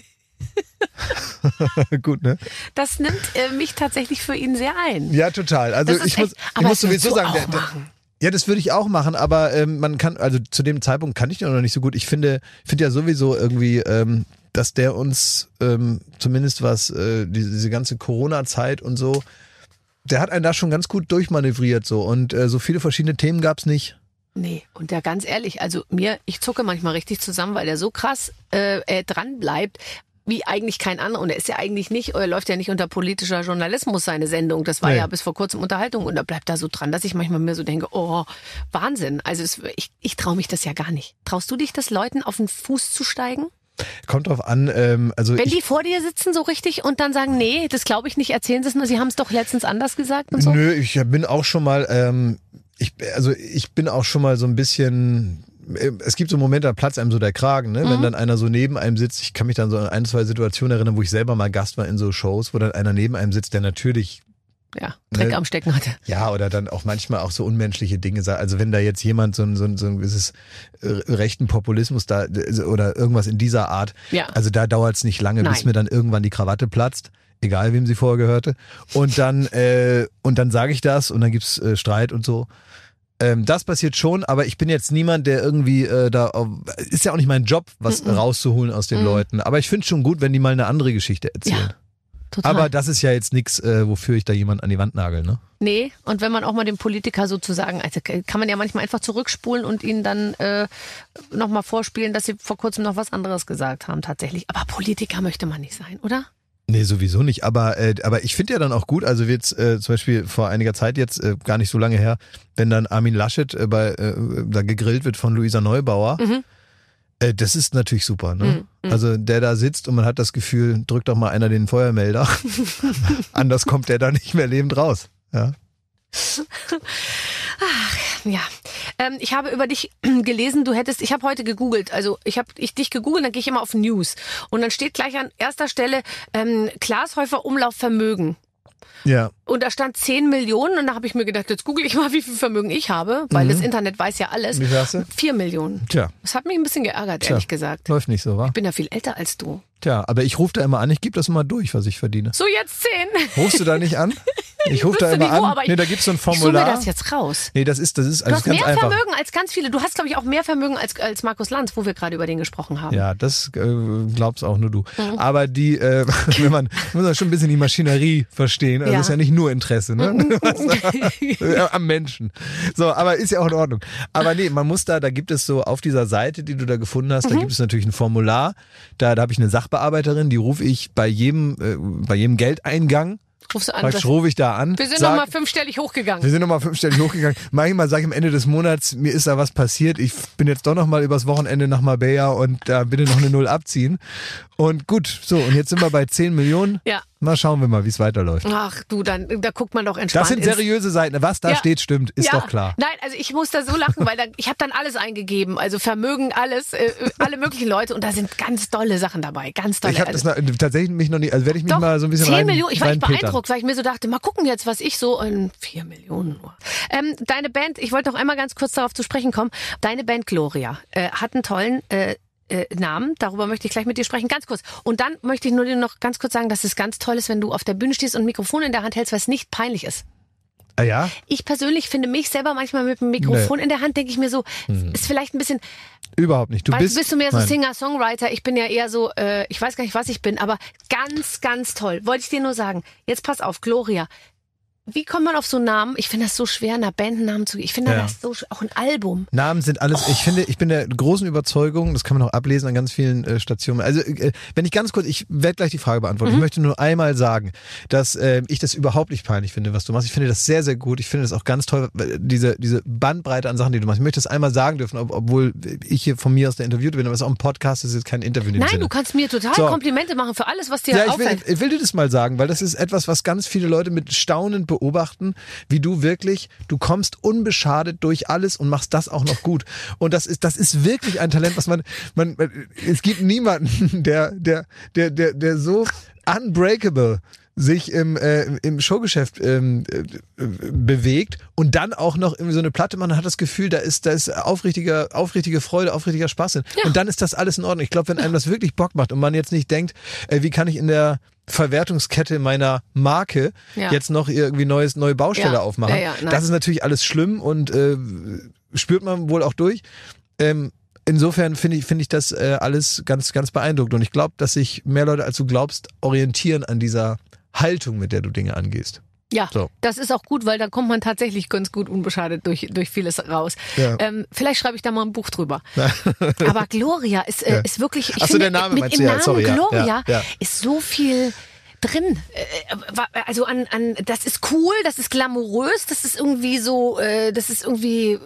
(laughs) Gut, ne? Das nimmt äh, mich tatsächlich für ihn sehr ein. Ja, total. Also ich muss, echt- ich muss das würdest sowieso sagen, der, der, ja, das würde ich auch machen, aber ähm, man kann, also zu dem Zeitpunkt kann ich den auch noch nicht so gut. Ich finde, finde ja sowieso irgendwie, ähm, dass der uns ähm, zumindest was äh, diese, diese ganze Corona-Zeit und so, der hat einen da schon ganz gut durchmanövriert so und äh, so viele verschiedene Themen gab's nicht. Nee, und der ganz ehrlich, also mir, ich zucke manchmal richtig zusammen, weil der so krass äh, äh, dran bleibt, wie eigentlich kein anderer. Und er ist ja eigentlich nicht, er läuft ja nicht unter politischer Journalismus, seine Sendung. Das war Nee. ja bis vor kurzem Unterhaltung und er bleibt da so dran, dass ich manchmal mir so denke, oh, Wahnsinn. Also es, ich, ich traue mich das ja gar nicht. Traust du dich das Leuten auf den Fuß zu steigen? Kommt drauf an, ähm, also Wenn die vor dir sitzen so richtig und dann sagen, nee, das glaube ich nicht, erzählen sie es nur, sie haben es doch letztens anders gesagt und so. Nö, ich bin auch schon mal, ähm, ich, also ich bin auch schon mal so ein bisschen. äh, Es gibt so Momente, da platzt einem so der Kragen, ne? Mhm. wenn dann einer so neben einem sitzt. Ich kann mich dann so an ein, zwei Situationen erinnern, wo ich selber mal Gast war in so Shows, wo dann einer neben einem sitzt, der natürlich, Ja, Dreck Ne. am Stecken hatte. ja, oder dann auch manchmal auch so unmenschliche Dinge. Also wenn da jetzt jemand so ein, so ein, so ein gewisses äh, rechten Populismus da äh, oder irgendwas in dieser Art, Ja. also da dauert es nicht lange, bis Nein. mir dann irgendwann die Krawatte platzt. Egal, wem sie vorher gehörte. Und dann, äh, und dann sage ich das und dann gibt's äh, Streit und so. Ähm, das passiert schon, aber ich bin jetzt niemand, der irgendwie äh, da ist ja auch nicht mein Job, was rauszuholen aus den Mhm. Leuten. Aber ich finde schon gut, wenn die mal eine andere Geschichte erzählen. Total. aber das ist ja jetzt nichts, äh, wofür ich da jemand an die Wand nagel, ne? Nee, und wenn man auch mal dem Politiker sozusagen, also kann man ja manchmal einfach zurückspulen und ihnen dann äh, nochmal vorspielen, dass sie vor kurzem noch was anderes gesagt haben tatsächlich. Aber Politiker möchte man nicht sein, oder? Nee, sowieso nicht. Aber, äh, aber ich finde ja dann auch gut, also jetzt äh, zum Beispiel vor einiger Zeit jetzt, äh, gar nicht so lange her, wenn dann Armin Laschet äh, bei, äh, da gegrillt wird von Luisa Neubauer, Mhm. Äh, das ist natürlich super. Ne? Also der da sitzt und man hat das Gefühl, drückt doch mal einer den Feuermelder. (laughs) Anders kommt der da nicht mehr lebend raus. Ja. Ja, ähm, ich habe über dich (clears throat) gelesen, du hättest, ich habe heute gegoogelt, also ich habe ich dich gegoogelt, dann gehe ich immer auf News und dann steht gleich an erster Stelle ähm, Glashäufer Umlauf Vermögen. Ja. Und da stand 10 Millionen und da habe ich mir gedacht, jetzt google ich mal, wie viel Vermögen ich habe, weil das Internet weiß ja alles. Wie viel hast du? 4 Millionen. Tja, Das hat mich ein bisschen geärgert, Tja. ehrlich gesagt. läuft nicht so, wa? Ich bin ja viel älter als du. Tja, aber ich rufe da immer an, ich gebe das immer durch, was ich verdiene. So, jetzt 10. Rufst du da nicht an? (laughs) Ich rufe da immer wo, an. ich- Nee, da gibt's so ein Ich suche mir Formular. das jetzt raus. Nee, das ist, das ist, Du also hast ganz mehr einfach. Vermögen als ganz viele. Du hast, glaube ich, auch mehr Vermögen als, als Markus Lanz, wo wir gerade über den gesprochen haben. Ja, das äh, glaubst auch nur du. Mhm. Aber die, äh, (laughs) wenn man muss man schon ein bisschen die Maschinerie verstehen. Also Ja. ist ja nicht nur Interesse, ne? (laughs) Ja, Am Menschen. So, aber ist ja auch in Ordnung. Aber nee, man muss da, da gibt es so auf dieser Seite, die du da gefunden hast, da Mhm. gibt es natürlich ein Formular. Da, da habe ich eine Sachbearbeiterin, die rufe ich bei jedem, äh, bei jedem Geldeingang, Rufst du an. sagst, rufe ich da an. wir sind nochmal fünfstellig hochgegangen. wir sind nochmal fünfstellig hochgegangen. (laughs) Manchmal sage ich am Ende des Monats, mir ist da was passiert. Ich bin jetzt doch nochmal übers Wochenende nach Marbella und da bitte noch eine Null abziehen. Und gut, so, und jetzt sind wir bei 10 Millionen. Ja. Mal schauen wir mal, wie es weiterläuft. Ach du, dann da guckt man doch entspannt. Das sind seriöse Seiten. Was da Ja. steht, stimmt, ist ja. doch klar. Nein, also ich muss da so lachen, weil da, ich habe dann alles eingegeben, also Vermögen, alles, äh, alle möglichen Leute und da sind ganz tolle Sachen dabei, ganz tolle. Ich habe das also, noch, tatsächlich mich noch nicht, also werde ich mich doch, mal so ein bisschen 10 rein, Millionen, ich war echt beeindruckt, weil ich mir so dachte, mal gucken jetzt, was ich so in 4 Millionen nur. Ähm, deine Band, ich wollte noch einmal ganz kurz darauf zu sprechen kommen, deine Band Gloria äh, hat einen tollen äh, äh, Namen, darüber möchte ich gleich mit dir sprechen, ganz kurz. Und dann möchte ich nur dir noch ganz kurz sagen, dass es ganz toll ist, wenn du auf der Bühne stehst und ein Mikrofon in der Hand hältst, weil es nicht peinlich ist. Ah ja? Ich persönlich finde mich selber manchmal mit dem Mikrofon in der Hand, denke ich mir so, ist vielleicht ein bisschen Überhaupt nicht. Du weißt, bist, bist du mehr so. Singer-Songwriter? Ich bin ja eher so, äh, ich weiß gar nicht, was ich bin, aber ganz, ganz toll. Wollte ich dir nur sagen. Jetzt pass auf, Gloria. Wie kommt man auf so Namen? Ich finde das so schwer, einer Band einen Namen zu geben. Ich finde Ja. das so auch ein Album. Namen sind alles, ich finde, ich bin der großen Überzeugung, das kann man auch ablesen an ganz vielen äh, Stationen. Also, äh, wenn ich ganz kurz, ich werde gleich die Frage beantworten. Ich möchte nur einmal sagen, dass äh, ich das überhaupt nicht peinlich finde, was du machst. Ich finde das sehr, sehr gut. Ich finde das auch ganz toll, diese, diese Bandbreite an Sachen, die du machst. Ich möchte das einmal sagen dürfen, ob, obwohl ich hier von mir aus der Interviewte bin, aber es ist auch ein Podcast, das ist jetzt kein Interview in Nein, Sinne. du kannst mir total So. Komplimente machen für alles, was dir Ja, ich will, ich will dir das mal sagen, weil das ist etwas, was ganz viele Leute mit Staunen beobachten, wie du wirklich, du kommst unbeschadet durch alles und machst das auch noch gut. Und das ist, das ist wirklich ein Talent, was man, man, es gibt niemanden, (laughs) der, der, der, der, der so unbreakable sich im, äh, im Showgeschäft ähm, äh, bewegt und dann auch noch irgendwie so eine Platte, man hat das Gefühl, da ist, da ist aufrichtiger, aufrichtige Freude, aufrichtiger Spaß drin. Und dann ist das alles in Ordnung. Ich glaube, wenn einem das wirklich Bock macht und man jetzt nicht denkt, äh, wie kann ich in der Verwertungskette meiner Marke Ja. jetzt noch irgendwie neues, neue Baustelle Ja. aufmachen. Ja, das ist natürlich alles schlimm und äh, spürt man wohl auch durch. Ähm, insofern finde ich, finde ich das äh, alles ganz, ganz beeindruckend. Und ich glaube, dass sich mehr Leute, als du glaubst, orientieren an dieser Haltung, mit der du Dinge angehst. Ja, So. das ist auch gut, weil da kommt man tatsächlich ganz gut unbeschadet durch, durch vieles raus. Ja. Ähm, vielleicht schreibe ich da mal ein Buch drüber. (laughs) Aber Gloria ist, äh, Ja. ist wirklich, ich Ach so, finde, der Name mit im Namen sorry, Gloria ist so viel drin. Äh, Also an, an, das ist cool, das ist glamourös, das ist irgendwie so, äh, das ist irgendwie,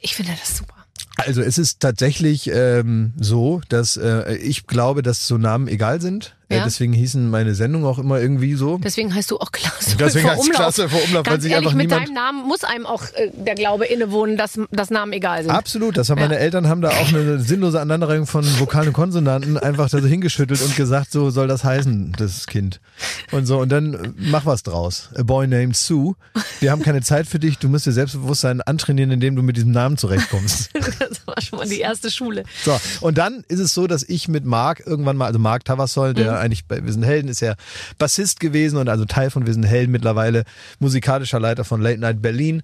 ich finde das super. Also es ist tatsächlich ähm, so, dass äh, ich glaube, dass so Namen egal sind. Ja. deswegen hießen meine Sendungen auch immer irgendwie so. Deswegen heißt du auch Klasse (laughs) Deswegen heißt Umlauf. Klasse vor Umlauf, weil Ganz sich ehrlich, mit deinem Namen muss einem auch äh, der Glaube innewohnen, dass, dass Namen egal sind. Absolut, das haben Ja. meine Eltern haben da auch eine (laughs) sinnlose Aneinanderreihung von Vokalen und Konsonanten einfach da so hingeschüttelt und gesagt, so soll das heißen, das Kind. Und so, und dann äh, mach was draus. A boy named Sue. Wir haben keine Zeit für dich, du musst dir Selbstbewusstsein antrainieren, indem du mit diesem Namen zurechtkommst. (laughs) Das war schon mal die erste Schule. So, und dann ist es so, dass ich mit Marc irgendwann mal, also Marc Tavassol, der eigentlich bei Wir sind Helden ist ja Bassist gewesen und also Teil von Wir sind Helden mittlerweile, musikalischer Leiter von Late Night Berlin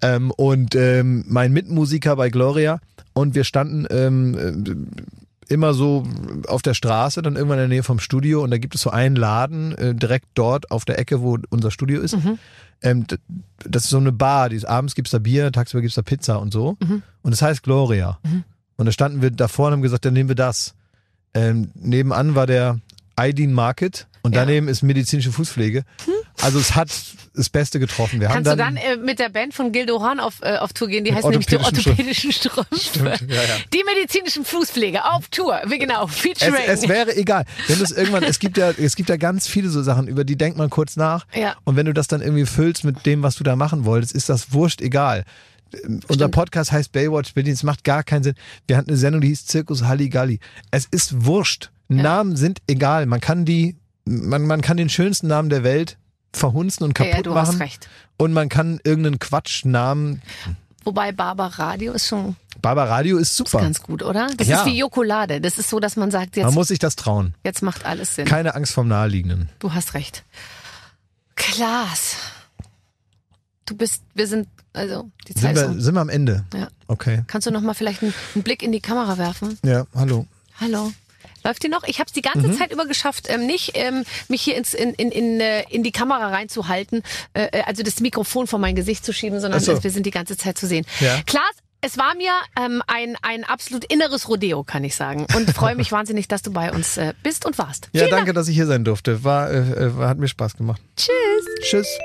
ähm, und ähm, mein Mitmusiker bei Gloria und wir standen ähm, äh, immer so auf der Straße, dann irgendwann in der Nähe vom Studio und da gibt es so einen Laden äh, direkt dort auf der Ecke, wo unser Studio ist. Ähm, d- das ist so eine Bar, die ist, abends gibt's da Bier, tagsüber gibt's da Pizza und so. Und das heißt Gloria. Und da standen wir davor und haben gesagt, dann nehmen wir das. Ähm, nebenan war der Aidin Market und Ja. daneben ist medizinische Fußpflege. Also es hat das Beste getroffen. Wir Kannst haben du dann, dann äh, mit der Band von Gildo Horn auf, äh, auf Tour gehen? Die heißt nämlich die orthopädischen Strümpfe. Stimmt, ja, ja. Die medizinischen Fußpflege auf Tour. Wie genau, es, featuring. es wäre egal. Wenn du es irgendwann, es gibt ja, es gibt ja ganz viele so Sachen, über die denkt man kurz nach. Ja. Und wenn du das dann irgendwie füllst mit dem, was du da machen wolltest, ist das wurscht egal. Unser Podcast heißt Baywatch Berlin. Es macht gar keinen Sinn. Wir hatten eine Sendung, die hieß Zirkus Halligalli. Es ist wurscht. Namen sind egal. Man kann die, man, man kann den schönsten Namen der Welt verhunzen und ja, kaputt ja, du machen. hast recht. Und man kann irgendeinen Quatschnamen. Wobei Barbara Radio ist schon Barbara Radio ist super. ganz gut, oder? Das Ja. ist wie Jokolade. Das ist so, dass man sagt, Man jetzt, muss sich das trauen. jetzt macht alles Sinn. Keine Angst vom Naheliegenden. Du hast recht. Klaas. Du bist, wir sind, also, die Zeit Sind ist wir, um. sind wir am Ende? Ja. Okay. Kannst du noch mal vielleicht einen, einen Blick in die Kamera werfen? Ja, hallo. Hallo. Läuft die noch? Ich habe es die ganze Mhm. Zeit über geschafft, ähm, nicht ähm, mich hier ins, in, in, in, äh, in die Kamera reinzuhalten, äh, äh, also das Mikrofon vor mein Gesicht zu schieben, sondern so. wir sind die ganze Zeit zu sehen. Ja. Klaas, es war mir ähm, ein, ein absolut inneres Rodeo, kann ich sagen. Und freue mich (laughs) wahnsinnig, dass du bei uns äh, bist und warst. Ja, Vielen danke, dass ich hier sein durfte. War, äh, äh, war- hat mir Spaß gemacht. Dank. Tschüss. Tschüss.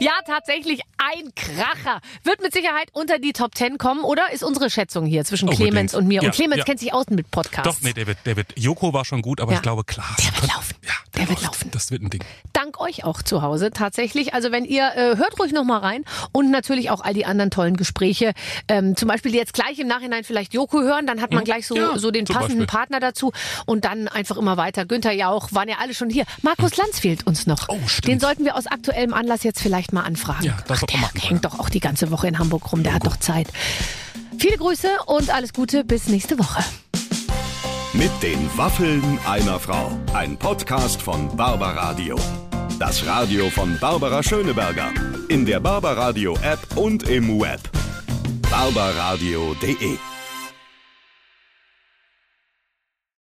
Ja, tatsächlich ein Kracher. Wird mit Sicherheit unter die Top Ten kommen, oder? Ist unsere Schätzung hier zwischen Unbedingt. Clemens und mir. Ja, und Clemens ja. kennt sich aus mit Podcasts. Doch, nee, David, David. Joko war schon gut, aber Ja. ich glaube, klar. Der wird laufen. Ja, Der wird läuft. laufen. Das wird ein Ding. dank euch auch zu Hause tatsächlich. Also wenn ihr äh, hört ruhig noch mal rein und natürlich auch all die anderen tollen Gespräche. Ähm, zum Beispiel jetzt gleich im Nachhinein vielleicht Joko hören, dann hat man gleich so Mhm. So den passenden Beispiel. Partner dazu und dann einfach immer weiter. Günther Jauch waren ja alle schon hier. Markus Lanz fehlt uns noch. Oh, stimmt. Den sollten wir aus aktuellem Anlass jetzt vielleicht mal anfragen. Ja, das Ach, der machen, hängt doch auch die ganze Woche in Hamburg rum. Der hat doch Zeit. Viele Grüße und alles Gute bis nächste Woche. Mit den Waffeln einer Frau. Ein Podcast von Barbaradio. Das Radio von Barbara Schöneberger. In der Barbaradio App und im Web. barbaradio.de